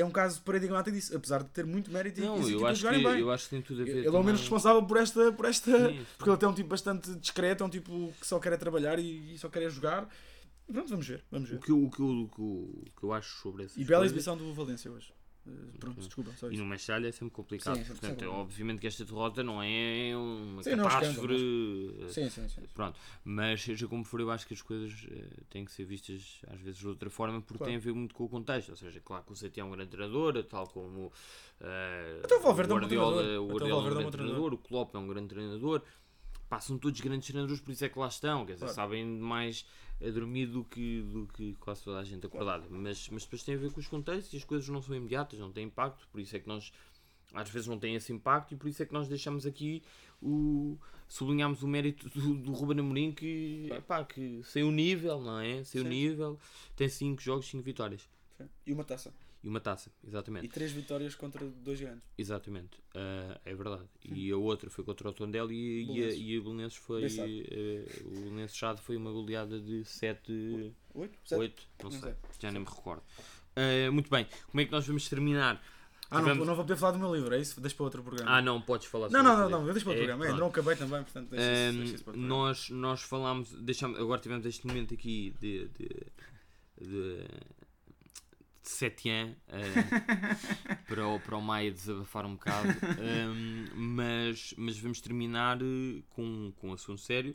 B: é um caso paradigmático disso, apesar de ter muito mérito e- e
A: Não,
B: as
A: eu acho,
B: jogarem
A: que,
B: bem.
A: eu acho que tem tudo a ver.
B: Ele é o menos
A: também-
B: responsável por esta. Por esta
A: Sim,
B: porque ele até é um tipo bastante discreto, é um tipo que só quer é trabalhar e, e só quer é jogar. E pronto, vamos ver. Vamos ver.
A: O que, eu, o, que eu, o que eu- o que eu acho sobre essas
B: E bela exibição do Valência hoje. Eh, pronto, desculpa, só
A: E
B: isso.
A: no Machado é sempre complicado.
B: Sim, é
A: Portanto, é obviamente que esta derrota não é uma
B: Sim, não é um
A: catástrofe.
B: Sim, sim, sim.
A: Pronto, mas seja como for, eu acho que as coisas eh, têm que ser vistas às vezes de outra forma porque
B: Claro.
A: tem a ver muito com o contexto. Ou seja, claro que o Setien é um grande treinador, tal como eh,
B: Até o Valverde é um bom
A: Guardiola,
B: treinador.
A: o
B: o
A: Guardiola é um
B: é
A: grande treinador, o Klopp é um grande treinador. São todos grandes treinadores, por isso é que lá estão. Quer dizer,
B: Claro.
A: sabem mais a dormir do que, do que quase toda a gente acordada. Mas, mas depois tem a ver com os contextos e as coisas não são imediatas, não têm impacto, por isso é que nós às vezes não têm esse impacto e por isso é que nós deixamos aqui o sublinhamos o mérito do, do Ruben Amorim que, epá, que sem o nível, não é? Sem o nível, tem 5 jogos, 5 vitórias
B: Sim. E uma taça.
A: E uma taça, exatamente.
B: E três vitórias contra dois grandes.
A: Exatamente, ah, é verdade. E a outra foi contra o Tondela e, e, a, e a Belenenses foi. Eh, o Belenenses Chade foi uma goleada de 7,
B: Oito? Sete?
A: 8, não,
B: Não
A: sei,
B: sei.
A: já nem me recordo. Ah, muito bem, como é que nós vamos terminar?
B: Ah, não,
A: Tivemos-
B: não vou poder falar do meu livro, é isso? Deixa para outro programa.
A: Ah, não, podes falar
B: não,
A: sobre
B: não, não, não, eu deixo para outro
A: É,
B: programa. É,
A: pronto.
B: não acabei também, portanto deixa isso, deixa isso para outro programa.
A: nós, nós falámos, deixamos, agora tivemos este momento aqui de, de, de, de Setien eh, para, o, para o Maia desabafar um bocado, Ahm, mas, mas vamos terminar eh, com, com um assunto sério,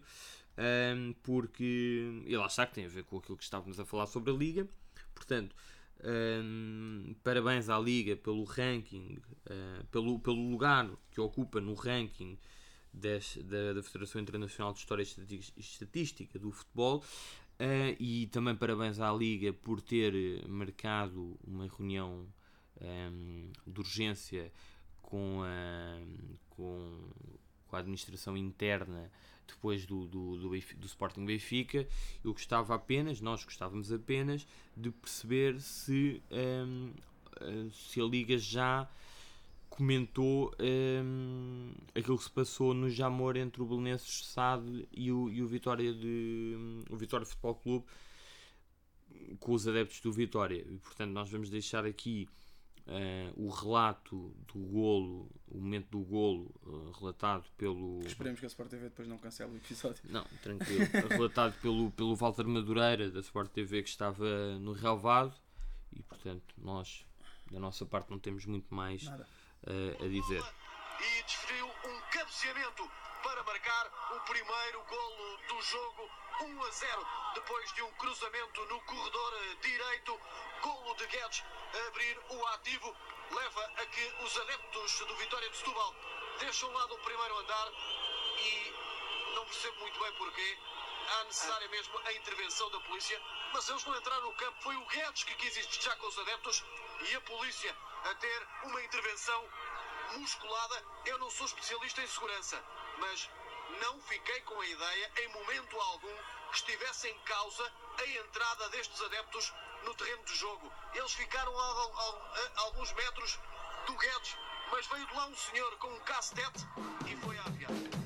A: ahm, porque, e lá está que tem a ver com aquilo que estávamos a falar sobre a Liga, portanto, ahm, parabéns à Liga pelo ranking, ah, pelo, pelo lugar que ocupa no ranking des- da, da Federação Internacional de História e Estatística do Futebol eh, e também parabéns à Liga por ter eh, marcado uma reunião ehm, de urgência com a, com, com a administração interna depois do, do, do, do, Sporting Benfica, eu gostava apenas, nós gostávamos apenas, de perceber se, um, eh, se a Liga já comentou um, aquilo que se passou no Jamor entre o Belenenses SAD e o, e o Vitória de o Vitória Futebol Clube com os adeptos do Vitória. E, portanto, nós vamos deixar aqui Uh, o relato do golo, o momento do golo, uh, relatado pelo.
B: Esperemos que a Sport TV depois não cancele o episódio.
A: Não, tranquilo. relatado pelo, pelo Walter Madureira, da Sport TV, que estava no relvado, e portanto, nós, da nossa parte, não temos muito mais uh, a dizer.
C: E desferiu um cabeceamento para marcar o primeiro golo do jogo 1 a 0 depois de um cruzamento no corredor direito. Golo de Guedes a abrir o ativo leva a que os adeptos do Vitória de Setúbal deixam lá do primeiro andar e não percebo muito bem porquê. Há necessária mesmo a intervenção da polícia, mas eles não entraram no campo. Foi o Guedes que quis já com os adeptos e a polícia a ter uma intervenção musculada. Eu não sou especialista em segurança, mas não fiquei com a ideia, em momento algum, que estivesse em causa a entrada destes adeptos no terreno de jogo. Eles ficaram a, a, a, alguns metros do Guedes, mas veio de lá um senhor com um cacetete e foi a aviar.